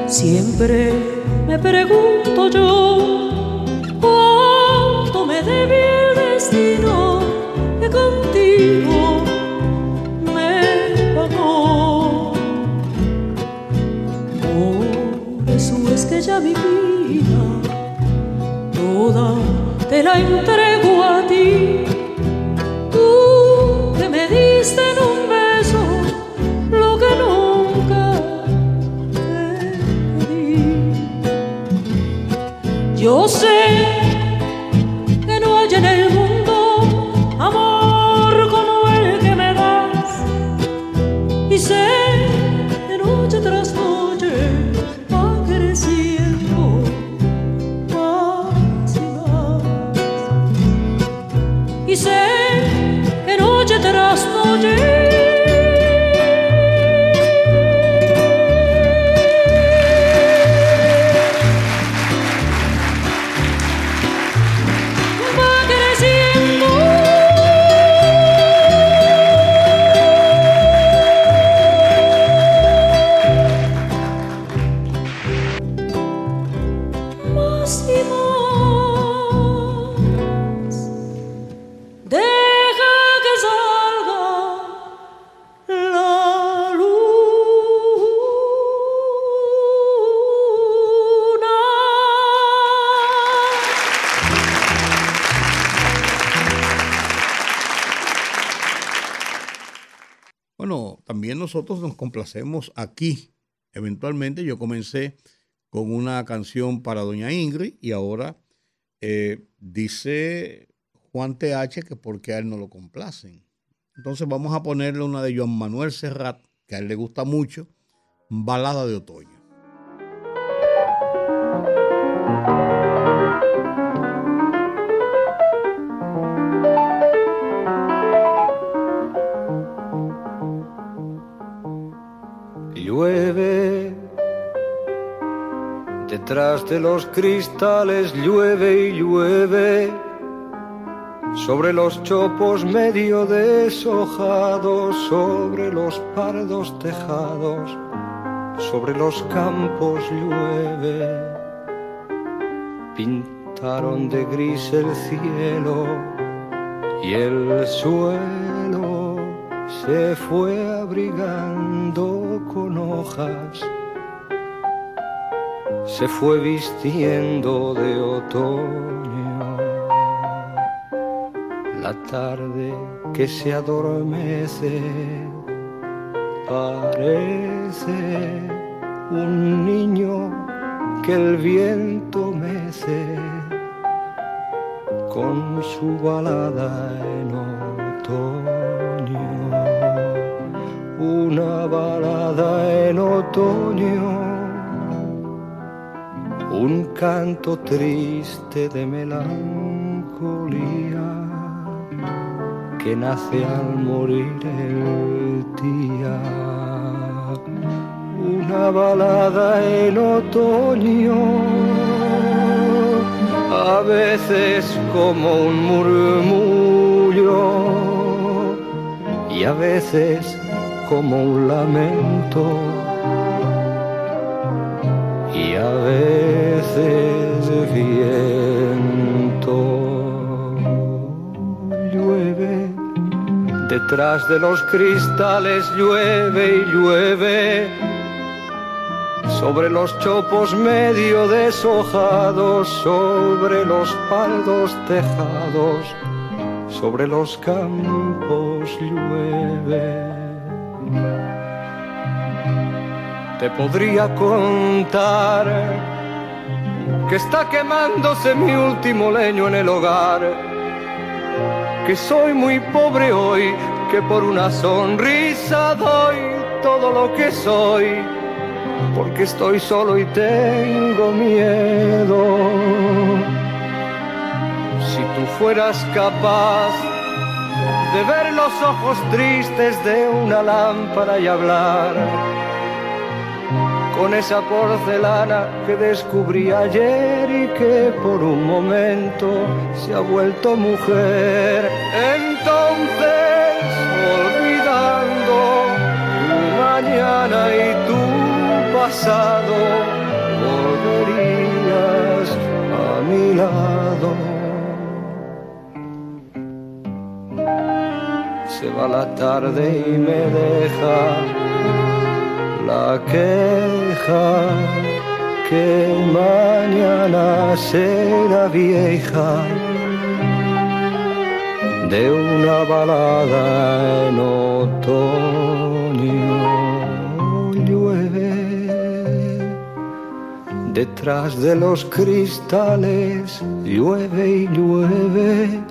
siempre me pregunto
complacemos aquí. Eventualmente yo comencé con una canción para Doña Ingrid y ahora eh, dice Juan TH que porque a él no lo complacen. Entonces vamos a ponerle una de Joan Manuel Serrat, que a él le gusta mucho, Balada de Otoño.
Detrás de los cristales llueve y llueve, sobre los chopos medio deshojados, sobre los pardos tejados, sobre los campos llueve. Pintaron de gris el cielo y el suelo se fue abrigando con hojas, se fue vistiendo de otoño. La tarde que se adormece parece un niño que el viento mece con su balada en otoño. Una balada en otoño, un canto triste de melancolía que nace al morir el día. una balada en otoño, a veces como un murmullo y a veces como un lamento Llueve, detrás de los cristales llueve y llueve, sobre los chopos medio deshojados, sobre los paldos tejados, sobre los campos llueve. Te podría contar que está quemándose mi último leño en el hogar, que soy muy pobre hoy, que por una sonrisa doy todo lo que soy, porque estoy solo y tengo miedo. Si tú fueras capaz de ver los ojos tristes de una lámpara y hablar con esa porcelana que descubrí ayer y que por un momento se ha vuelto mujer. Entonces, olvidando tu mañana y tu pasado, volverías a mi lado. Se va la tarde y me deja la queja que mañana será vieja de una balada en otoño. Llueve detrás de los cristales llueve y llueve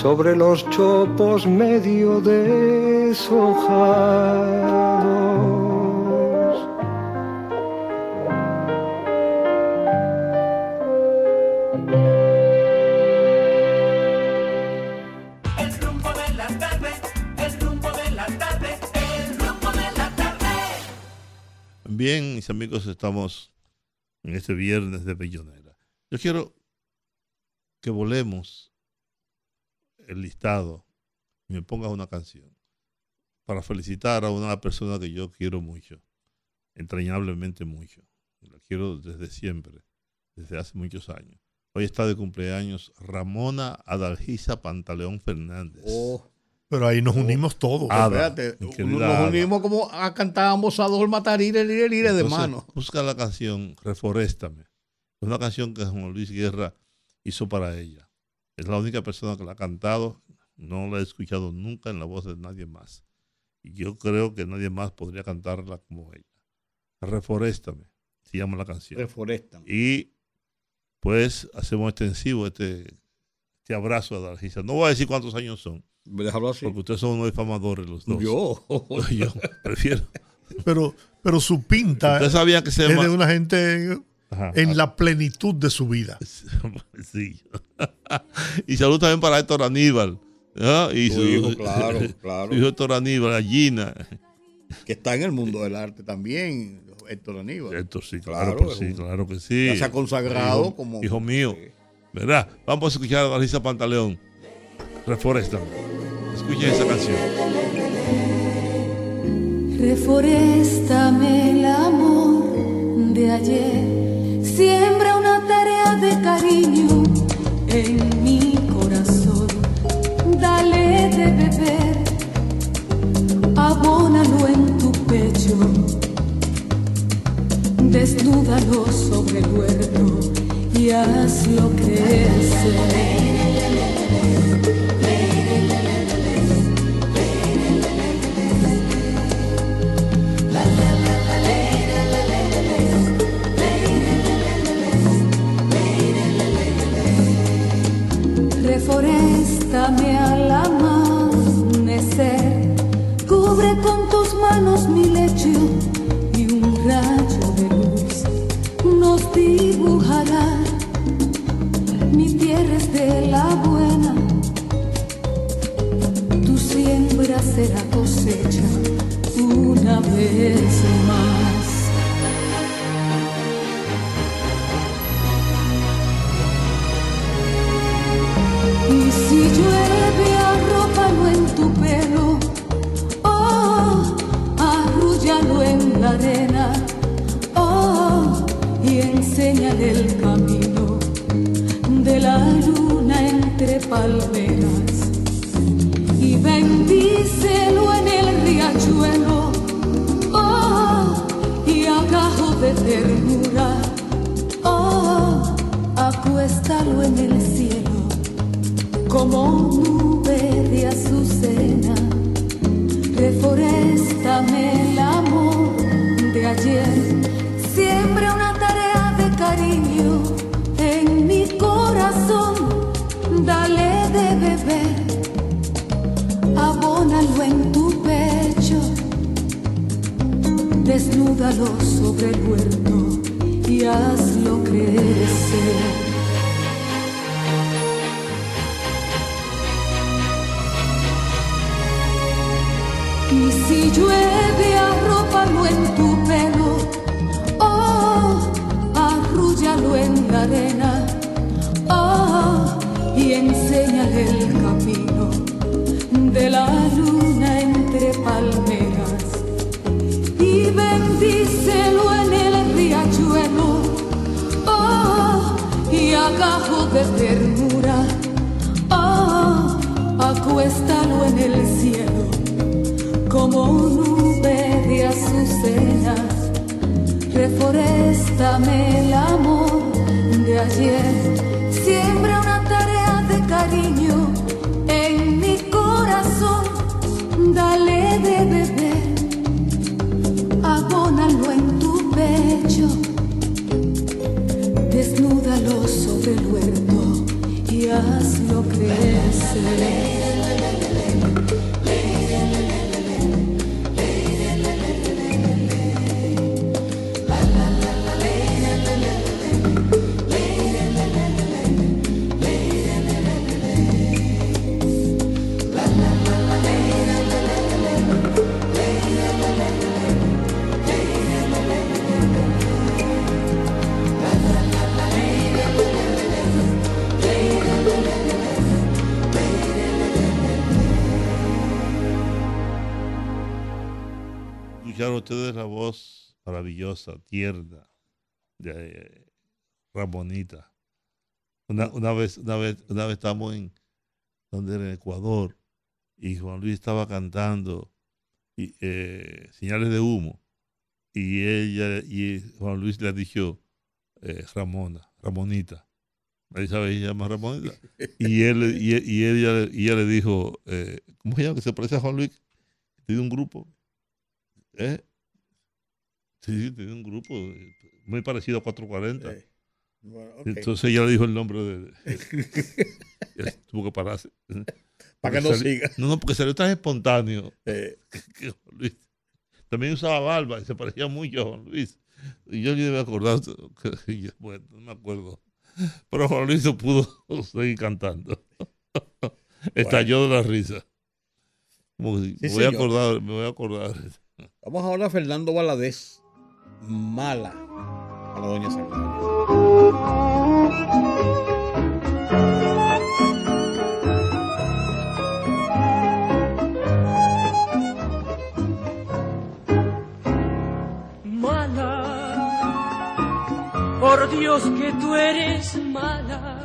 sobre los chopos medio deshojados
Bien, mis amigos, estamos en este viernes de Bellonera. Yo quiero que volemos el listado y me pongas una canción para felicitar a una persona que yo quiero mucho, entrañablemente mucho. La quiero desde siempre, desde hace muchos años. Hoy está de cumpleaños Ramona Adalgisa Pantaleón Fernández.
Pero ahí nos unimos todos.
Ada,
Espérate, nos unimos como a cantar ambos a dos matarire, lire, lire de mano.
Busca la canción Reforéstame. Es una canción que Juan Luis Guerra hizo para ella. Es la única persona que la ha cantado. No la he escuchado nunca en la voz de nadie más. Y yo creo que nadie más podría cantarla como ella. Reforéstame, se llama la canción.
Reforéstame.
Y pues hacemos extensivo este, este abrazo a Dalgisa. No voy a decir cuántos años son.
Déjalo así.
Porque ustedes son unos difamadores los dos.
Yo. *laughs*
Yo prefiero.
Pero, pero su pinta
sabían que se
es de una gente
Ajá.
en la plenitud de su vida. *laughs*
Sí. y salud también para Héctor Aníbal. Y
Su hijo, claro, claro.
Su *laughs* hijo Héctor Aníbal, la Gina.
Que está en el mundo del arte también, Héctor Aníbal.
Héctor, sí, claro,
Claro,
que sí,
un-
claro que sí.
ya se ha consagrado
Hijo-
como-
Hijo mío. ¿Verdad? Vamos a escuchar a Dalisa Pantaleón. Reforéstame. Escuchen esa canción.
Reforéstame el amor de ayer, siembra una tarea de cariño en mi corazón, dale de beber, abónalo en tu pecho, desnúdalo sobre el huerto hazlo crecer. Reforéstame al amanecer, la buena, tu siembra será cosecha una vez más. Y si llueve, arrópalo en tu pelo, oh, arrúllalo en la arena, oh, y enséñale el camino de la luna entre palmeras. Y bendícelo en el riachuelo, oh, y agajo de ternura, oh, acuéstalo en el cielo como nube de azucena. Reforéstame el amor de ayer. Abónalo en tu pecho. Desnúdalo sobre el huerto y hazlo crecer. Y si llueve, arrópalo en tu pelo, oh, arrúllalo en la arena, oh, y enséñale el camino de la luna entre palmeras. Y bendícelo en el riachuelo, oh, y agajo de ternura, oh, acuéstalo en el cielo como nube de azucenas, reforéstame el amor de ayer, hazlo crecer.
Escucharon ustedes la voz maravillosa, tierna de eh, Ramonita. Una, una vez, una vez, una vez estamos en donde en Ecuador y Juan Luis estaba cantando y, eh, señales de humo y ella y Juan Luis le dijo eh, Ramona, Ramonita. Nadie sabe ella llama Ramonita. Y él y, y ella, y ella le dijo, eh, ¿cómo se llama? Que se parece a Juan Luis. Tiene un grupo. ¿Eh? Sí, sí, tiene un grupo eh, muy parecido a 440.
Bueno, ok.
Entonces ella le dijo el nombre de. de- tuvo que pararse.
Para que no
salió-
siga.
No, no, porque salió tan espontáneo.
Eh. *laughs*
que Juan Luis también usaba barba y se parecía mucho a Juan Luis. Y yo ni me acordaba. que- Bueno, no me acuerdo. Pero Juan Luis no pudo *laughs* seguir cantando. *laughs* Estalló de la risa. Como
Sí,
me, voy a acordar, me voy a acordar.
Vamos ahora a Fernando Valadez. Mala. A la doña
mala. Por Dios que tú eres mala.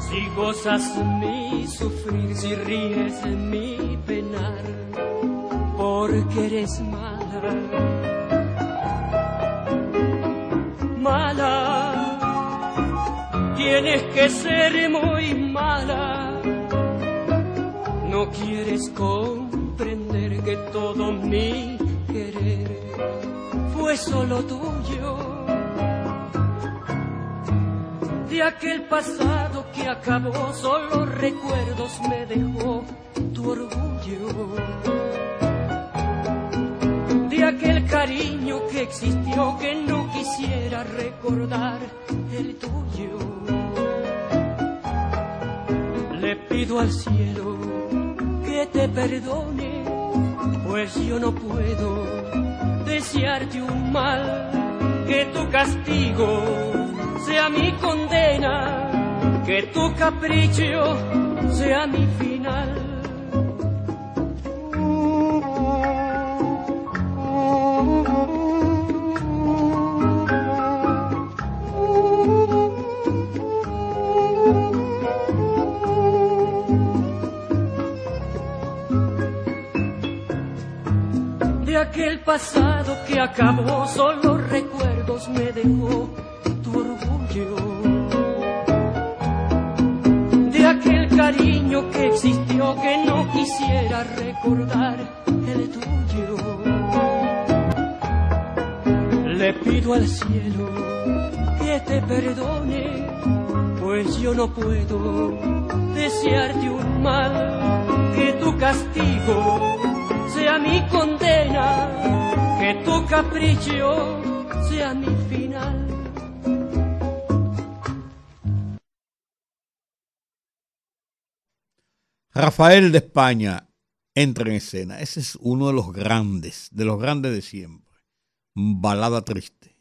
Si gozas mi sufrir, si ríes mi penar, porque eres mala. Mala. Tienes que ser muy mala. No quieres comprender que todo mi querer fue solo tuyo. De aquel pasado que acabó, solo recuerdos me dejó tu orgullo. De aquel cariño que existió que no quisiera recordar el tuyo. Le pido al cielo que te perdone, pues yo no puedo desearte un mal, que tu castigo sea mi condena, que tu capricho sea mi fin.
final. Pasado que acabó, solo recuerdos me dejó tu orgullo. De aquel cariño que existió que no quisiera recordar el tuyo. Le pido al cielo que te perdone, pues yo no puedo desearte un mal, que tu castigo sea mi condena, que tu capricho sea mi final.
Rafael de España entra en escena. Ese es uno de los grandes, de los grandes de siempre. Balada triste.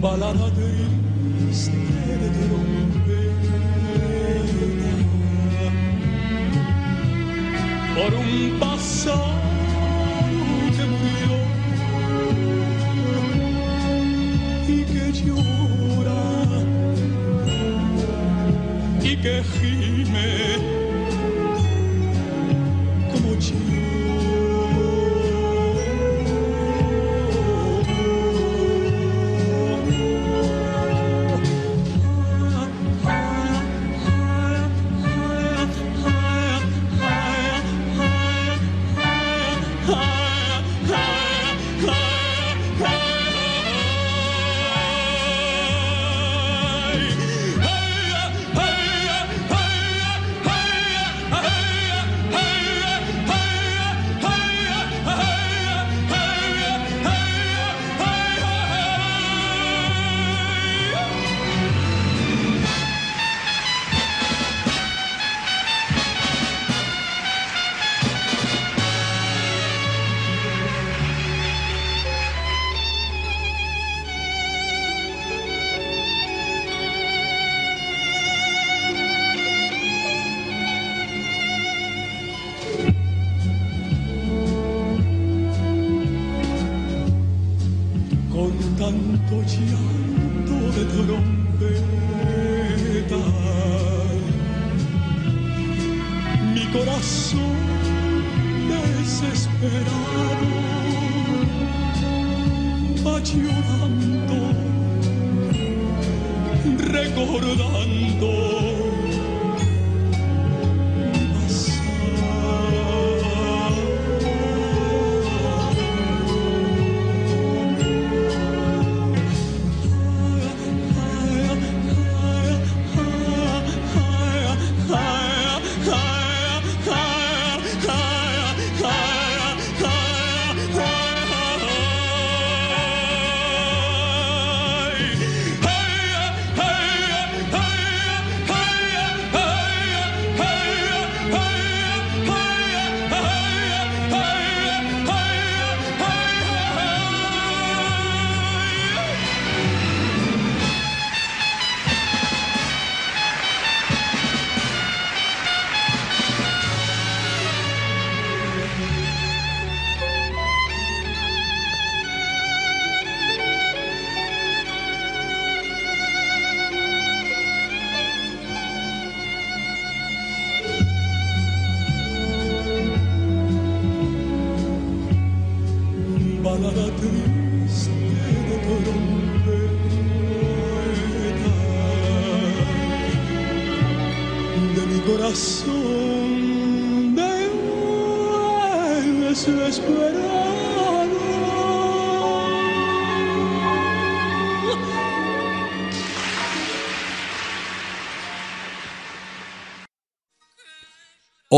Balada triste de trompeta por un pasado que murió y que llora y que gime llorando, recordando.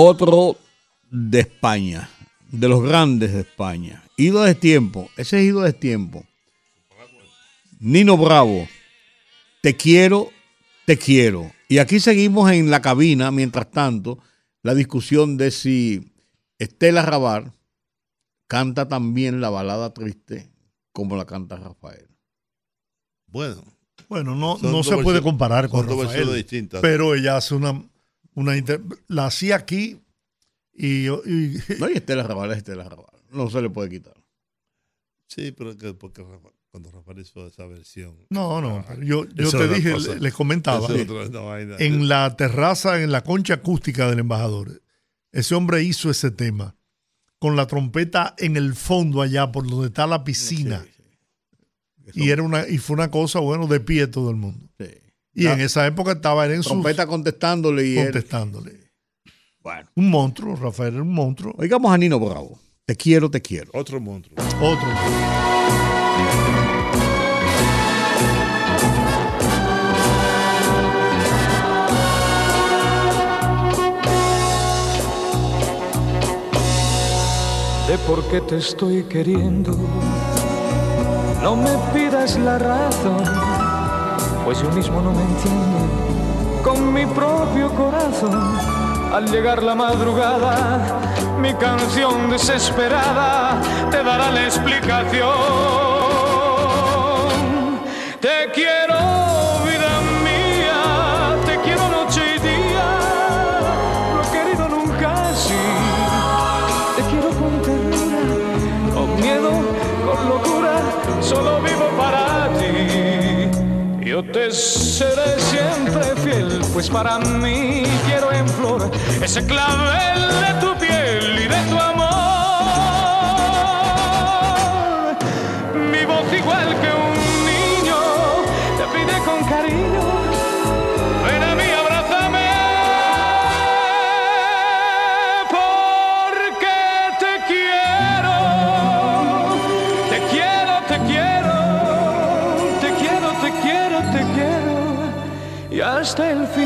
Otro de España, de los grandes de España. Ido de tiempo, ese es Ido de tiempo. Nino Bravo, Te quiero, te quiero. Y aquí seguimos en la cabina, mientras tanto, la discusión de si Estela Rabar canta también la balada triste como la canta Rafael.
Bueno.
Bueno, no, no se puede comparar con Rafael,
versiones distintas.
pero ella hace una, una inter- la hacía aquí y, y- *laughs*
No, y Estela Raval es Estela Raval. No se le puede quitar.
Sí, pero que, porque Rafa- cuando Rafael hizo esa versión.
no, no, pero yo, yo te dije,
cosa.
les comentaba, en la terraza, en la concha acústica del embajador, ese hombre hizo ese tema con la trompeta en el fondo allá por donde está la piscina. Y era una y fue una cosa, bueno, de pie todo el mundo. Y
La-
en esa época estaba él en su
Trompeta contestándole y él-
contestándole.
Bueno.
Un monstruo, Rafael un monstruo.
Oigamos a Nino Bravo. Te quiero, te quiero.
Otro monstruo.
Otro.
de por qué te estoy queriendo. No me pidas la razón, pues yo mismo no me entiendo con mi propio corazón. Al llegar la madrugada, mi canción desesperada te dará la explicación. Te quiero, te seré siempre fiel, pues para mí quiero en flor ese clavel de tu piel te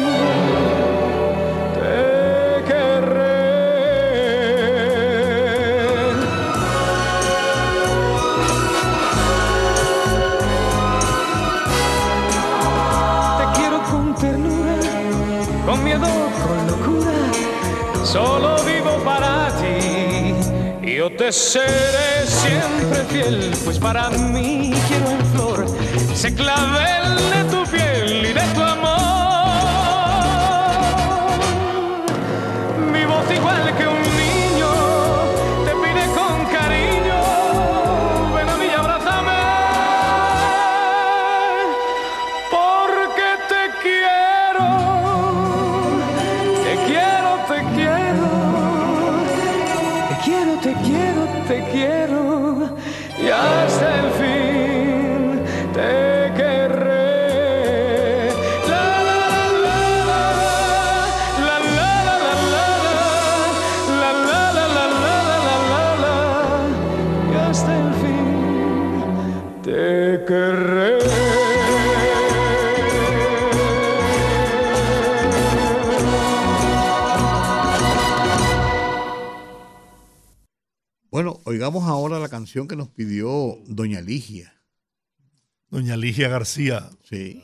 querré. Te quiero con ternura, con miedo, con locura, solo vivo para ti. Yo te seré siempre fiel, pues para mí quiero en flor ese clavel
oigamos ahora la canción que nos pidió Doña Ligia.
Doña Ligia García.
Sí.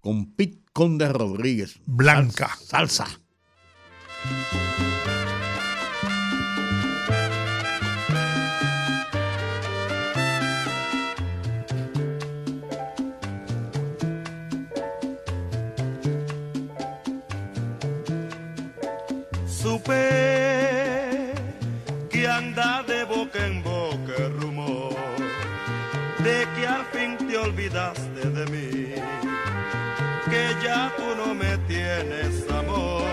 Con Pit Conde Rodríguez.
Blanca.
Salsa.
Supe boca en boca el rumor de que al fin te olvidaste de mí, que ya tú no me tienes amor,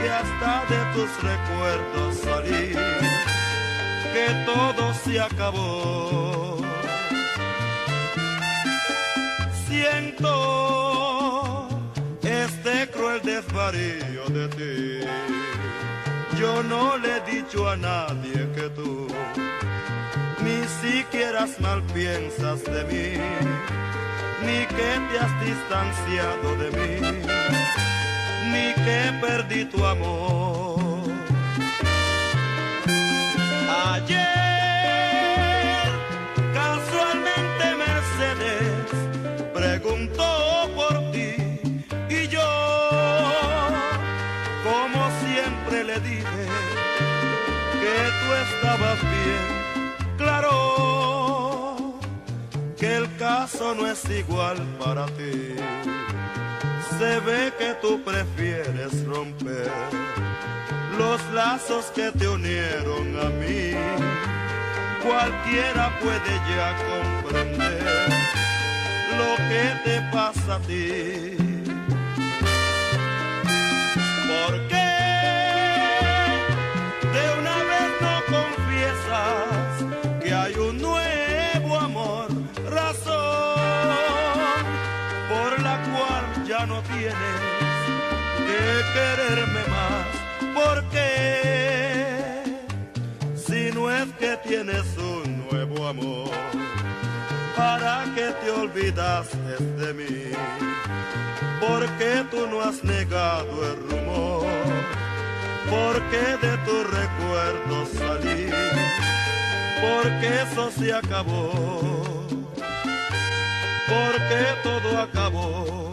que hasta de tus recuerdos salí, que todo se acabó. Siento este cruel desvarío de ti. Yo no le he dicho a nadie que tú ni siquiera mal piensas de mí, ni que te has distanciado de mí, ni que perdí tu amor. Ayer, estabas bien. Claro que el caso no es igual para ti. Se ve que tú prefieres romper los lazos que te unieron a mí. Cualquiera puede ya comprender lo que te pasa a ti. Quererme más. ¿Por qué? Si no es que tienes un nuevo amor, ¿para qué te olvidaste de mí? porque tú no has negado el rumor, porque de tu recuerdo salí, porque eso se acabó, porque todo acabó,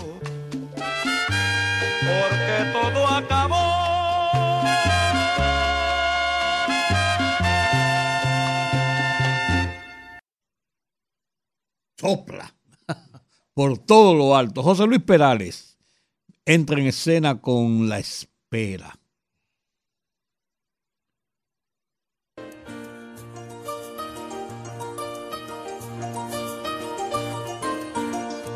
porque todo acabó.
Sopla. Por todo lo alto. José Luis Perales entra en escena con La Espera.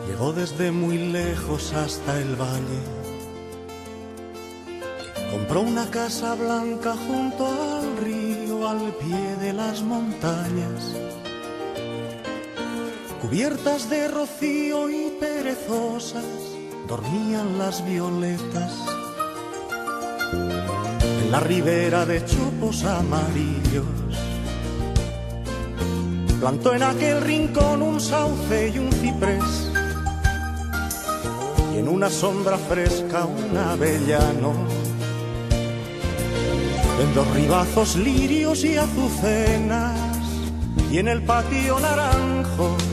Llegó desde muy lejos hasta el valle. Compró una casa blanca junto al río, al pie de las montañas. Cubiertas de rocío y perezosas, dormían las violetas. En la ribera de chopos amarillos, plantó en aquel rincón un sauce y un ciprés. Y en una sombra fresca un avellano. En dos ribazos lirios y azucenas. Y en el patio naranjos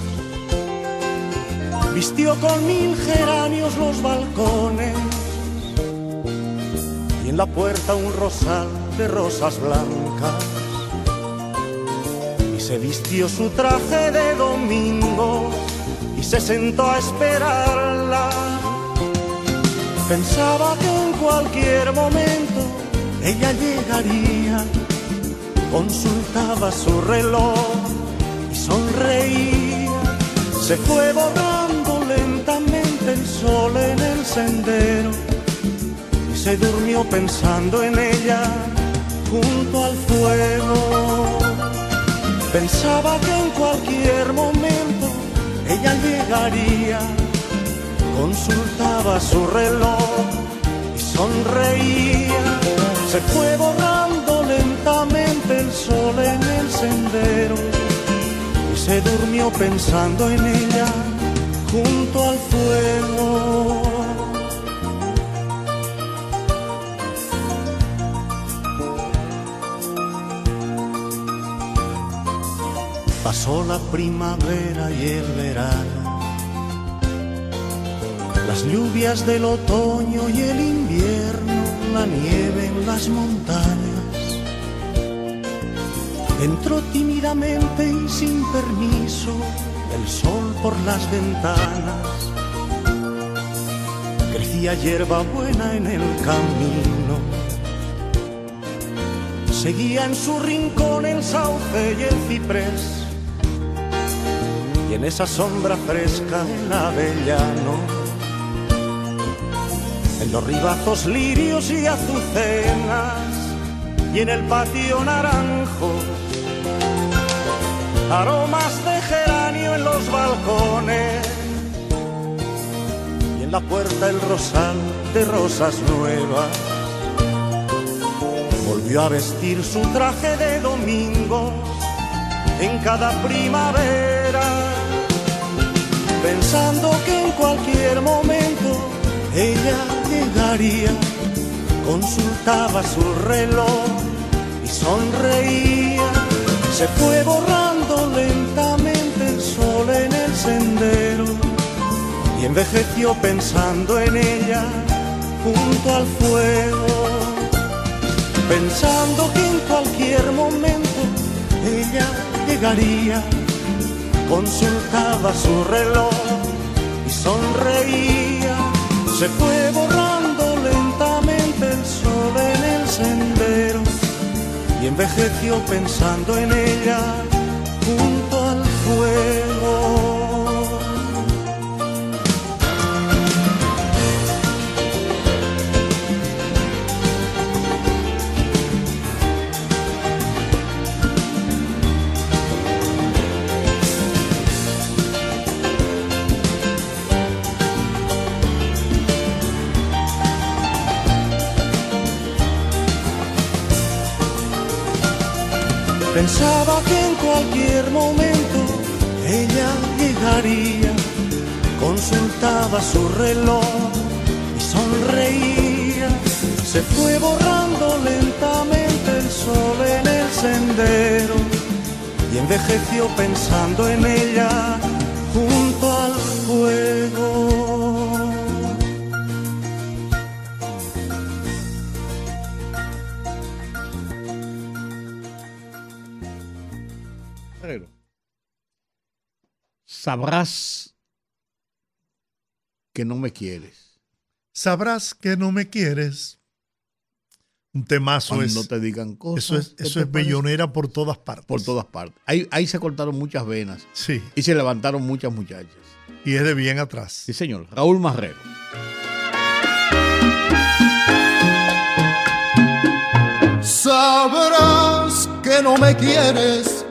vistió con mil geranios los balcones y en la puerta un rosal de rosas blancas y se vistió su traje de domingo y se sentó a esperarla. Pensaba que en cualquier momento ella llegaría, consultaba su reloj y sonreía. Se fue borrando lentamente el sol en el sendero y se durmió pensando en ella junto al fuego. Pensaba que en cualquier momento ella llegaría, consultaba su reloj y sonreía. Se fue borrando lentamente el sol en el sendero y se durmió pensando en ella junto al fuego. Pasó la primavera y el verano, las lluvias del otoño y el invierno, la nieve en las montañas. Entró tímidamente y sin permiso el sol por las ventanas. Crecía hierba buena en el camino. Seguía en su rincón el sauce y el ciprés. Y en esa sombra fresca el avellano. En los ribazos lirios y azucenas. Y en el patio naranjos aromas de geranio en los balcones y en la puerta el rosal de rosas nuevas. Volvió a vestir su traje de domingo en cada primavera, pensando que en cualquier momento ella llegaría, consultaba su reloj y sonreía. Se fue borrando lentamente el sol en el sendero y envejeció pensando en ella junto al fuego. pensando que en cualquier momento ella llegaría. Consultaba su reloj y sonreía. Se fue borrando en el sendero y envejeció pensando en ella junto al fuego. Pensaba que en cualquier momento ella llegaría, consultaba su reloj y sonreía. Se fue borrando lentamente el sol en el sendero y envejeció pensando en ella
Sabrás que no me quieres.
Sabrás que no me quieres. Un temazo
Cuando
es.
te digan cosas.
Eso es, eso es bellonera por todas partes.
Por todas partes. Ahí, ahí se cortaron muchas venas.
Sí.
Y se levantaron muchas muchachas.
Y es de bien atrás.
Sí, señor. Raúl Marrero.
Sabrás que no me quieres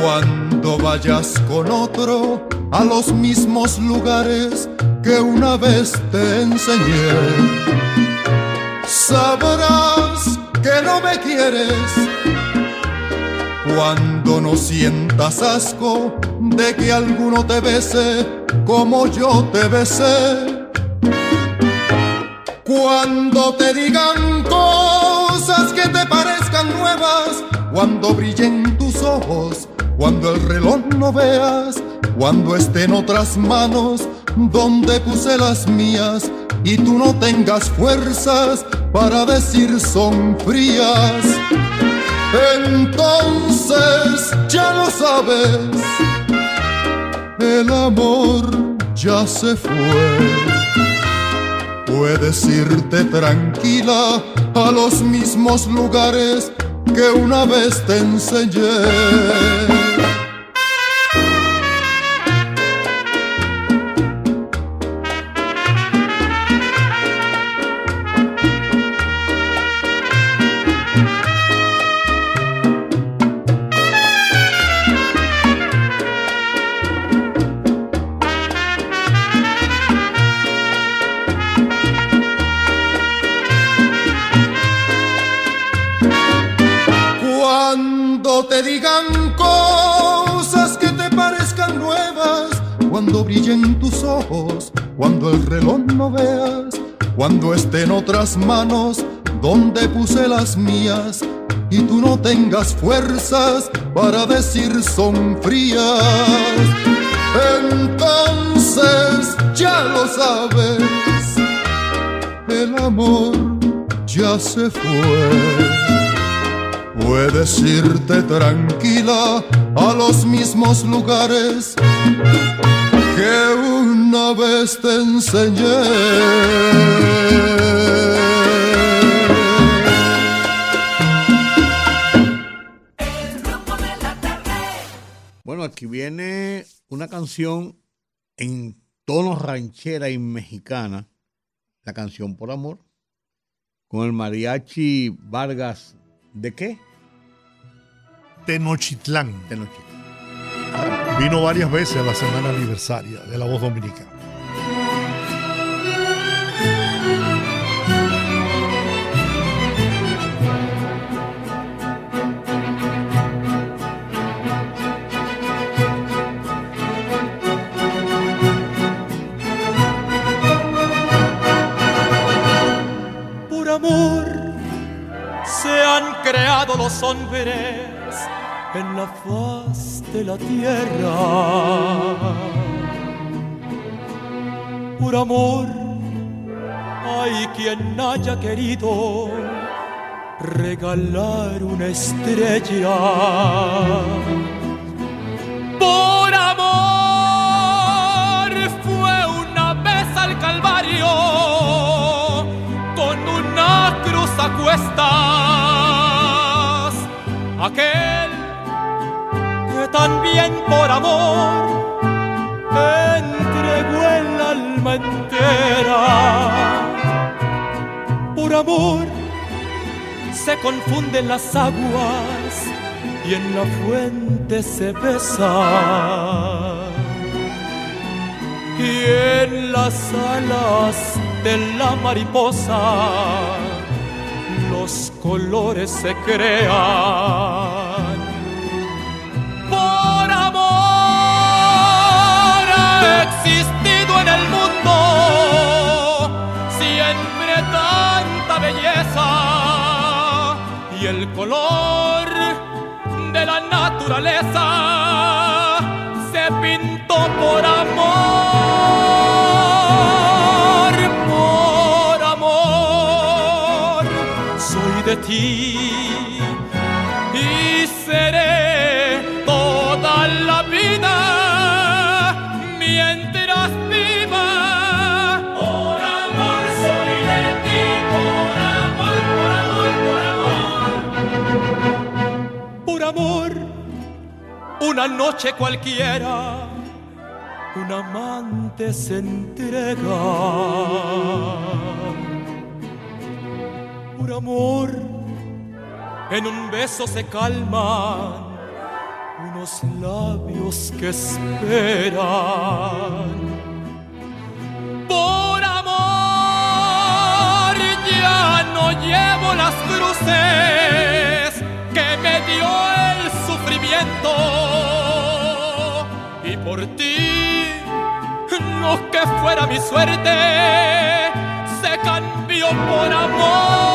cuando vayas con otro a los mismos lugares que una vez te enseñé. Sabrás que no me quieres cuando no sientas asco de que alguno te bese como yo te besé. Cuando te digan cosas que te parezcan nuevas, cuando brillen tus ojos, cuando el reloj no veas, cuando estén otras manos donde puse las mías y tú no tengas fuerzas para decir son frías. Entonces ya lo sabes, el amor ya se fue. Puedes irte tranquila a los mismos lugares que una vez te enseñé. Cuando brillen tus ojos, cuando el reloj no veas, cuando estén otras manos donde puse las mías y tú no tengas fuerzas para decir son frías. Entonces ya lo sabes, el amor ya se fue. Puedes irte tranquila a los mismos lugares que una vez te enseñé.
Bueno, aquí viene una canción en tono ranchera y mexicana, la canción por amor, con el mariachi Vargas, ¿de qué?
Tenochtitlán. Vino varias veces a la semana aniversaria de la voz dominicana.
Por amor se han creado los hombres en la faz de la tierra. Por amor hay quien haya querido regalar una estrella. Por amor fue una vez al Calvario con una cruz a cuestas. También por amor entregó el alma entera. Por amor se confunden las aguas y en la fuente se besa. Y en las alas de la mariposa los colores se crean. Y el color de la naturaleza se pintó por amor, por amor. Soy de ti una noche cualquiera, un amante se entrega. Por amor, en un beso se calman unos labios que esperan. Por amor ya no llevo las cruces que me dio Y por ti, lo que fuera mi suerte, se cambió por amor.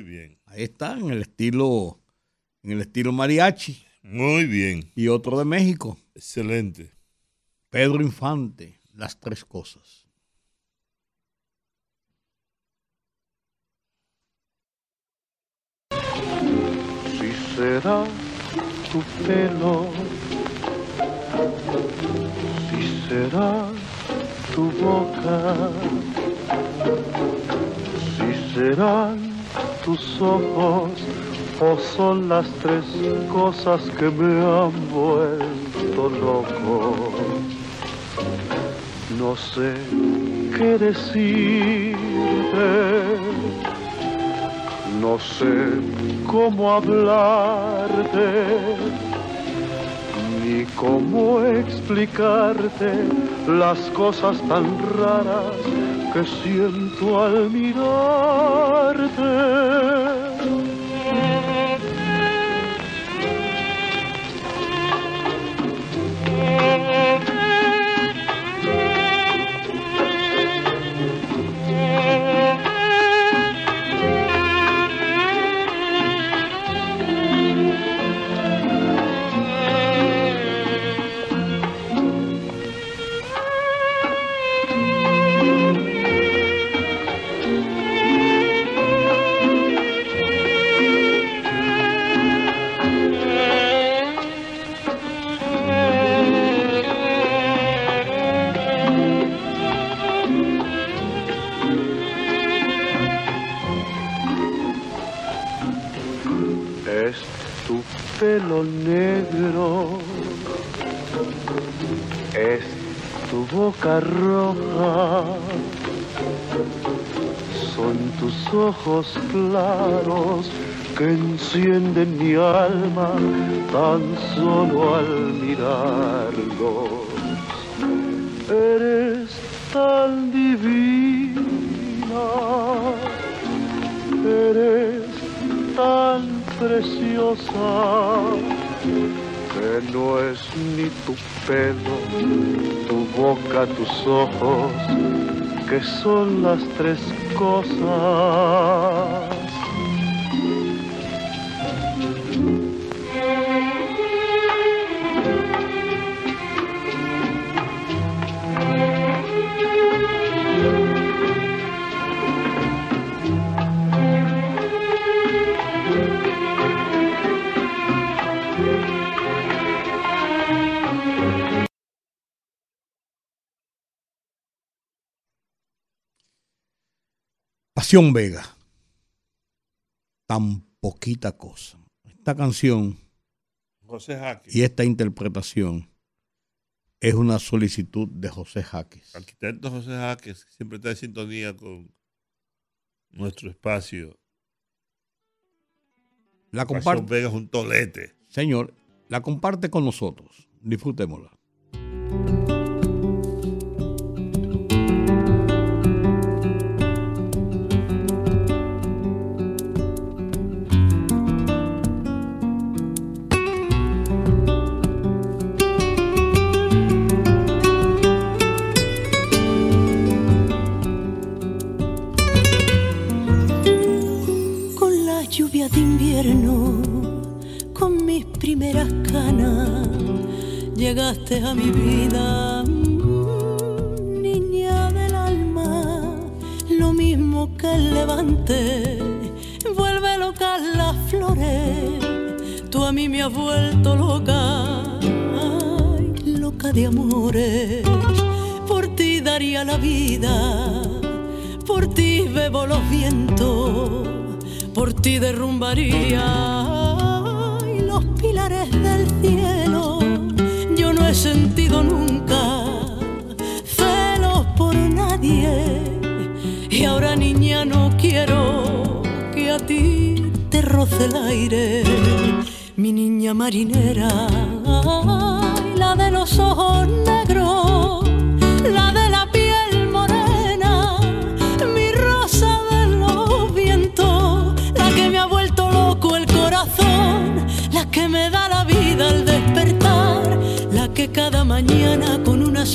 Muy bien.
Ahí está, en el estilo, en el estilo mariachi.
Muy bien.
Y otro de México.
Excelente.
Pedro Infante, las tres cosas.
Si será tu pelo, si será tu boca, si serán tus ojos o son las tres cosas que me han vuelto loco. No sé qué decirte. No sé cómo hablarte, y cómo explicarte las cosas tan raras que siento al mirarte. Pelo negro, es tu boca roja, son tus ojos claros que encienden mi alma tan solo al mirarlos. Eres tan divina, eres tan preciosa que no es ni tu pelo, tu boca, tus ojos, que son las tres cosas.
Pasión Vega. Tan poquita cosa. Esta canción
José Jaques.
y esta interpretación es una solicitud de José Jaques.
Arquitecto José Jaques siempre está en sintonía con nuestro espacio.
La comparte.
Vega es un tolete.
Señor, la comparte con nosotros. Disfrutémosla.
A mi vida, niña del alma, lo mismo que el levante, vuelve loca las flores, tú a mí me has vuelto loca, loca de amores, por ti daría la vida por ti bebo los vientos, por ti derrumbaría sentido nunca. Celos por nadie. Y ahora niña no quiero que a ti te roce el aire. Mi niña marinera, ay, la de los ojos negros,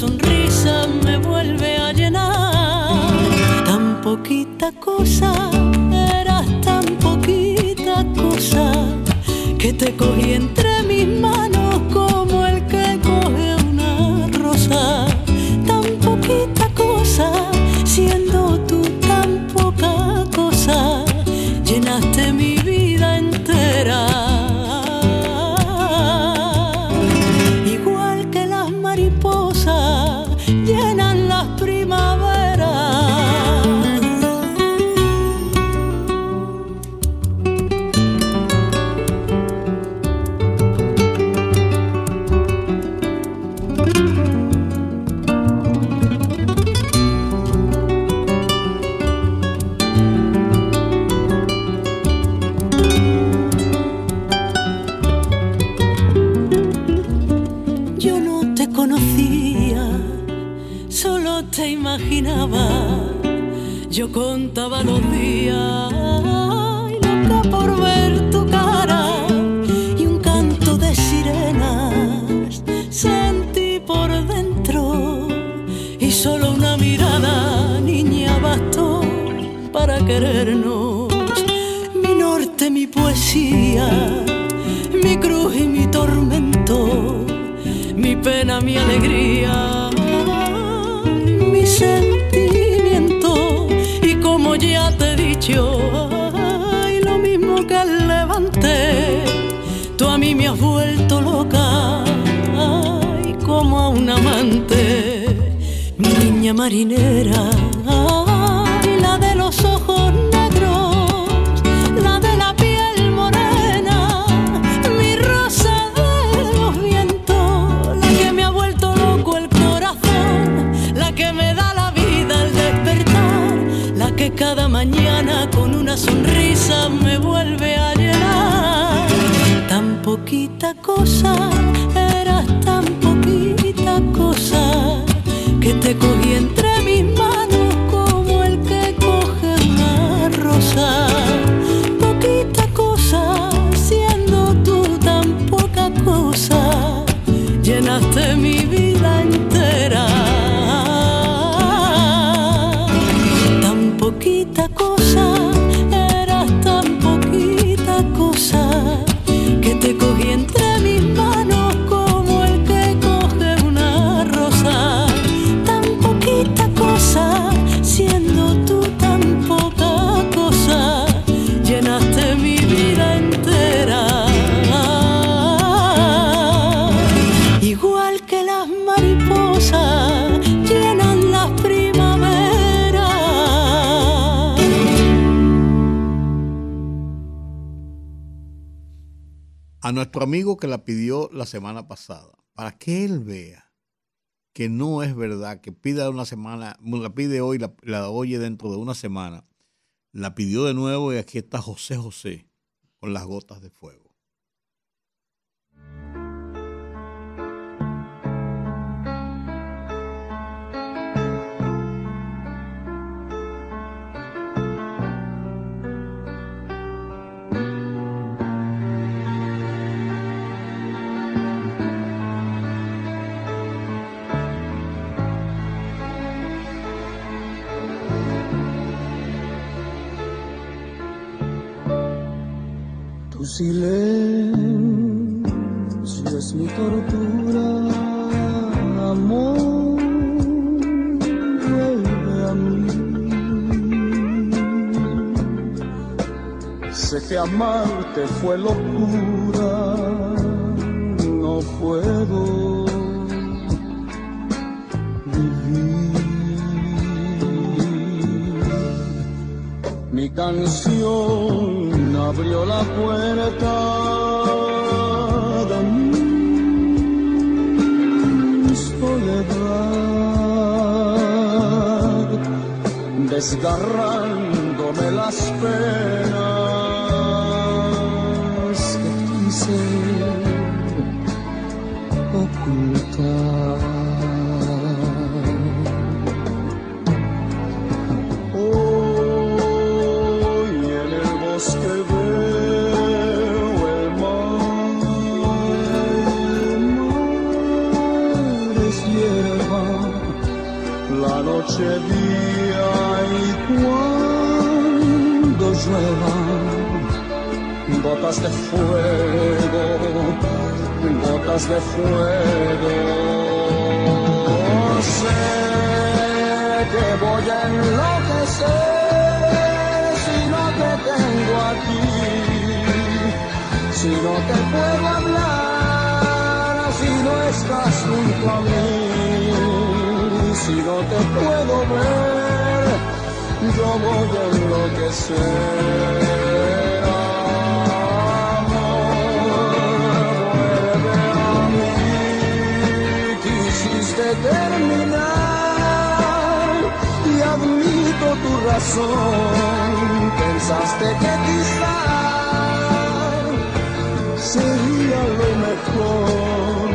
sonrisa me vuelve a llenar. Tan poquita cosa, eras tan poquita cosa, que te cogí entre esa sonrisa me vuelve a llenar. Tan poquita cosa
a nuestro amigo que la pidió la semana pasada, para que él vea que no es verdad, que pida una semana, la pide hoy, la, la oye dentro de una semana, la pidió de nuevo y aquí está José José con las gotas de fuego.
Tu silencio es mi tortura, amor, vuelve a mí. Sé que amarte fue locura, no puedo vivir. Mi canción abrió la puerta de mi soledad, desgarrándome las penas gotas de fuego, gotas de fuego. Sé que voy a enloquecer si no te tengo aquí, si no te puedo hablar, si no estás junto a mí, si no te puedo ver, yo voy a enloquecer. Pensaste que quizás sería lo mejor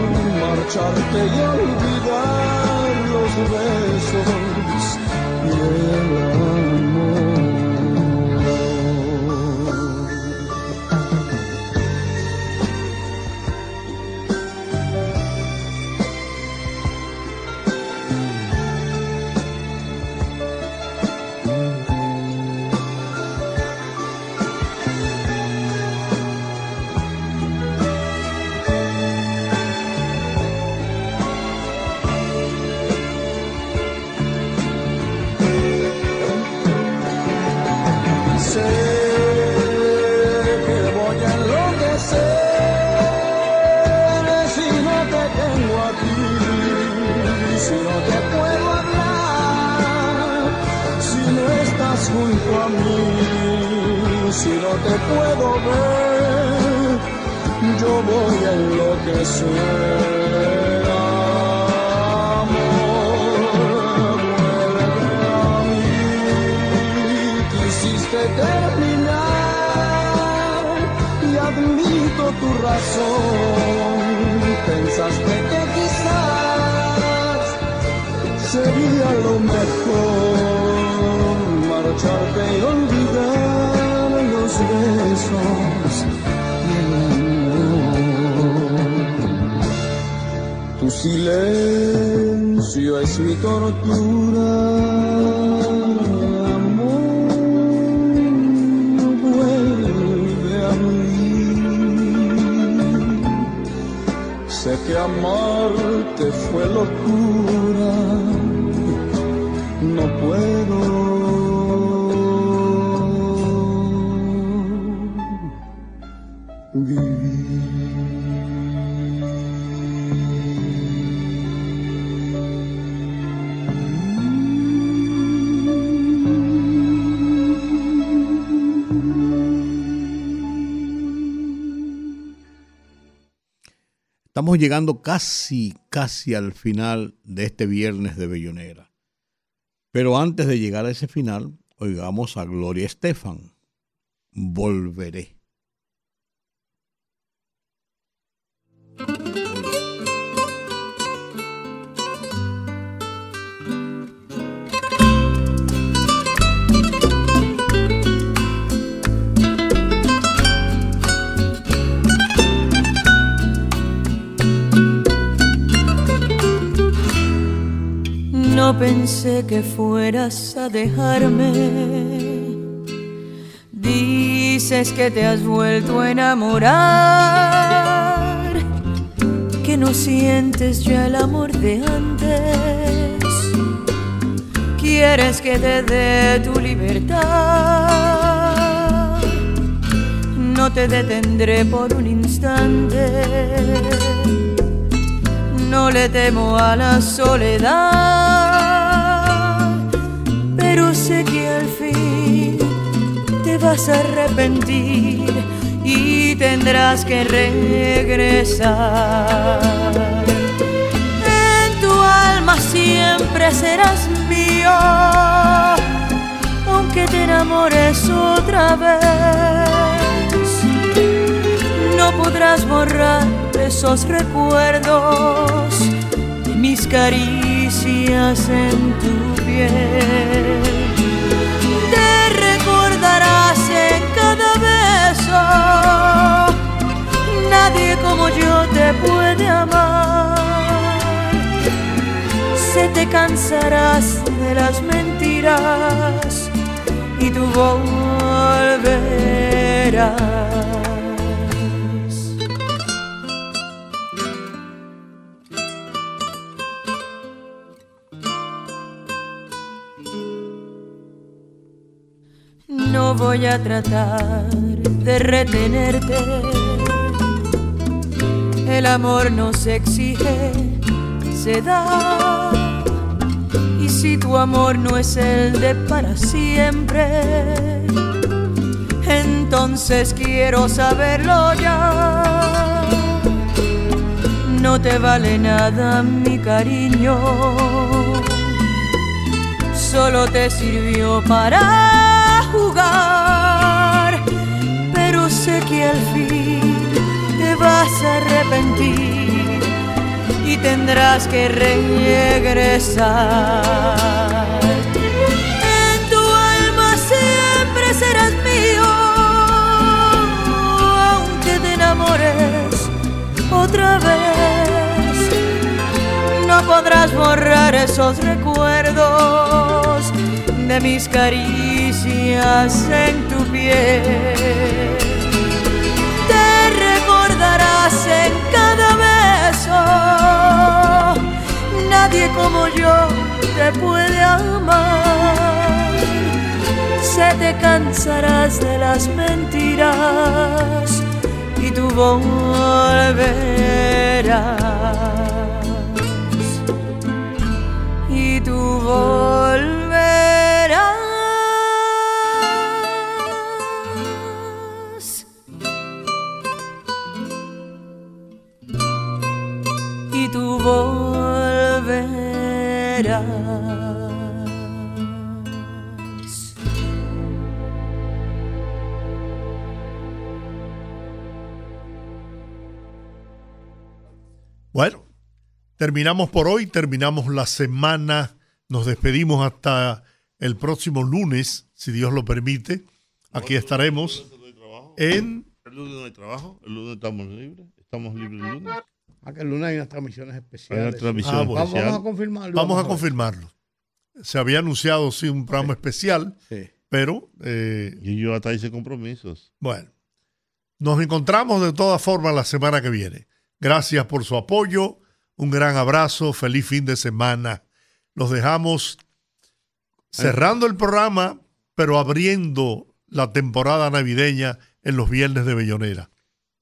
marcharte y olvidar los besos y el amor. Te puedo ver, yo voy enloquecer. Amor, vuelve a quisiste terminar y admito tu razón. Pensaste que quizás sería lo mejor marcharte y olvidar besos y el. Tu silencio es mi tortura. Sé que amarte fue locura.
Estamos llegando casi, casi al final de este viernes de Bellonera. Pero antes de llegar a ese final, oigamos a Gloria Estefan. Volveré.
No pensé que fueras a dejarme. Dices que te has vuelto a enamorar, que no sientes ya el amor de antes. Quieres que te dé tu libertad. No te detendré por un instante no le temo a la soledad, pero sé que al fin te vas a arrepentir y tendrás que regresar. En tu alma siempre serás mío, aunque te enamores otra vez, no podrás borrar esos recuerdos de mis caricias en tu Te recordarás en cada beso, nadie como yo te puede amar. Se te cansarás de las mentiras y tú volverás. Voy a tratar de retenerte. El amor no se exige, se da. Y si tu amor no es el de para siempre, entonces quiero saberlo ya. No te vale nada mi cariño, solo te sirvió para vas a arrepentir y tendrás que regresar. En tu alma siempre serás mío, aunque te enamores otra vez. No podrás borrar esos recuerdos de mis caricias en tu piel. Nadie como yo te puede amar. Se te cansarás de las mentiras y tú volverás. Y tú volverás.
Terminamos por hoy, terminamos la semana, nos despedimos hasta el próximo lunes, si Dios lo permite. Aquí estaremos en...
El lunes no hay trabajo, el lunes estamos libres, estamos libres el lunes.
Ah, que el lunes hay unas transmisiones especiales.
Hay una transmisión
Ah, bueno.
Vamos, vamos a confirmarlo.
Vamos a confirmarlo. Se había anunciado, sí, un programa especial,
Sí.
pero eh,
Y yo hasta hice compromisos.
bueno, nos encontramos de todas formas la semana que viene. Gracias por su apoyo, un gran abrazo, feliz fin de semana. Los dejamos cerrando el programa, pero abriendo la temporada navideña en los viernes de Bellonera.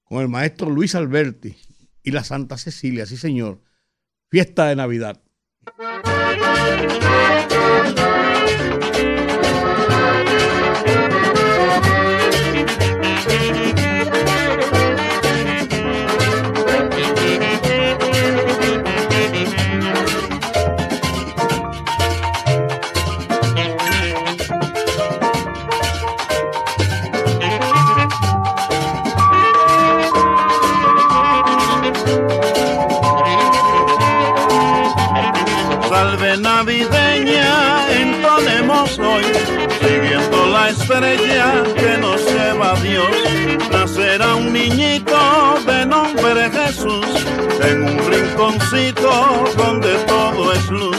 Con el maestro Luis Alberti y la Santa Cecilia, sí señor. Fiesta de Navidad.
En un rinconcito donde todo es luz.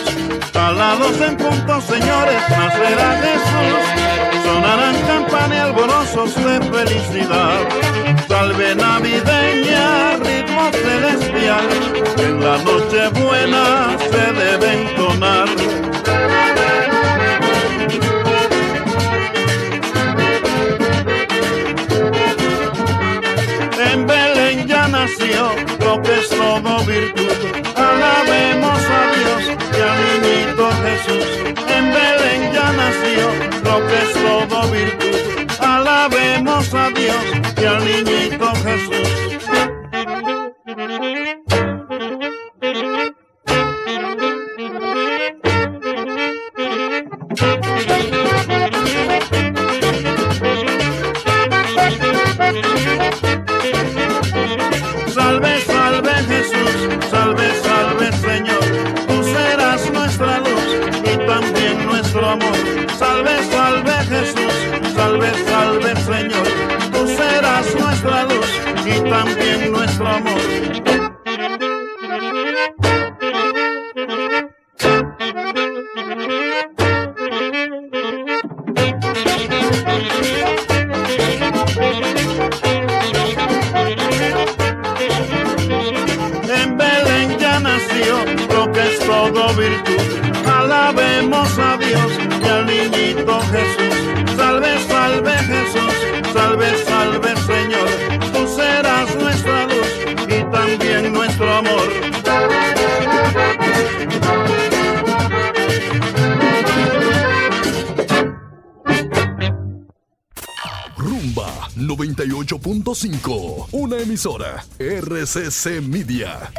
Alados en punto, señores, nacerá Jesús. Sonarán campanas y alborozos de felicidad. Salve navideña, ritmo celestial, en la noche buena se debe entonar. Nació lo que es todo virtud. Alabemos a Dios y al niñito Jesús. En Belén ya nació lo que es todo virtud. Alabemos a Dios y al niñito Jesús. También
emisora RCC Media.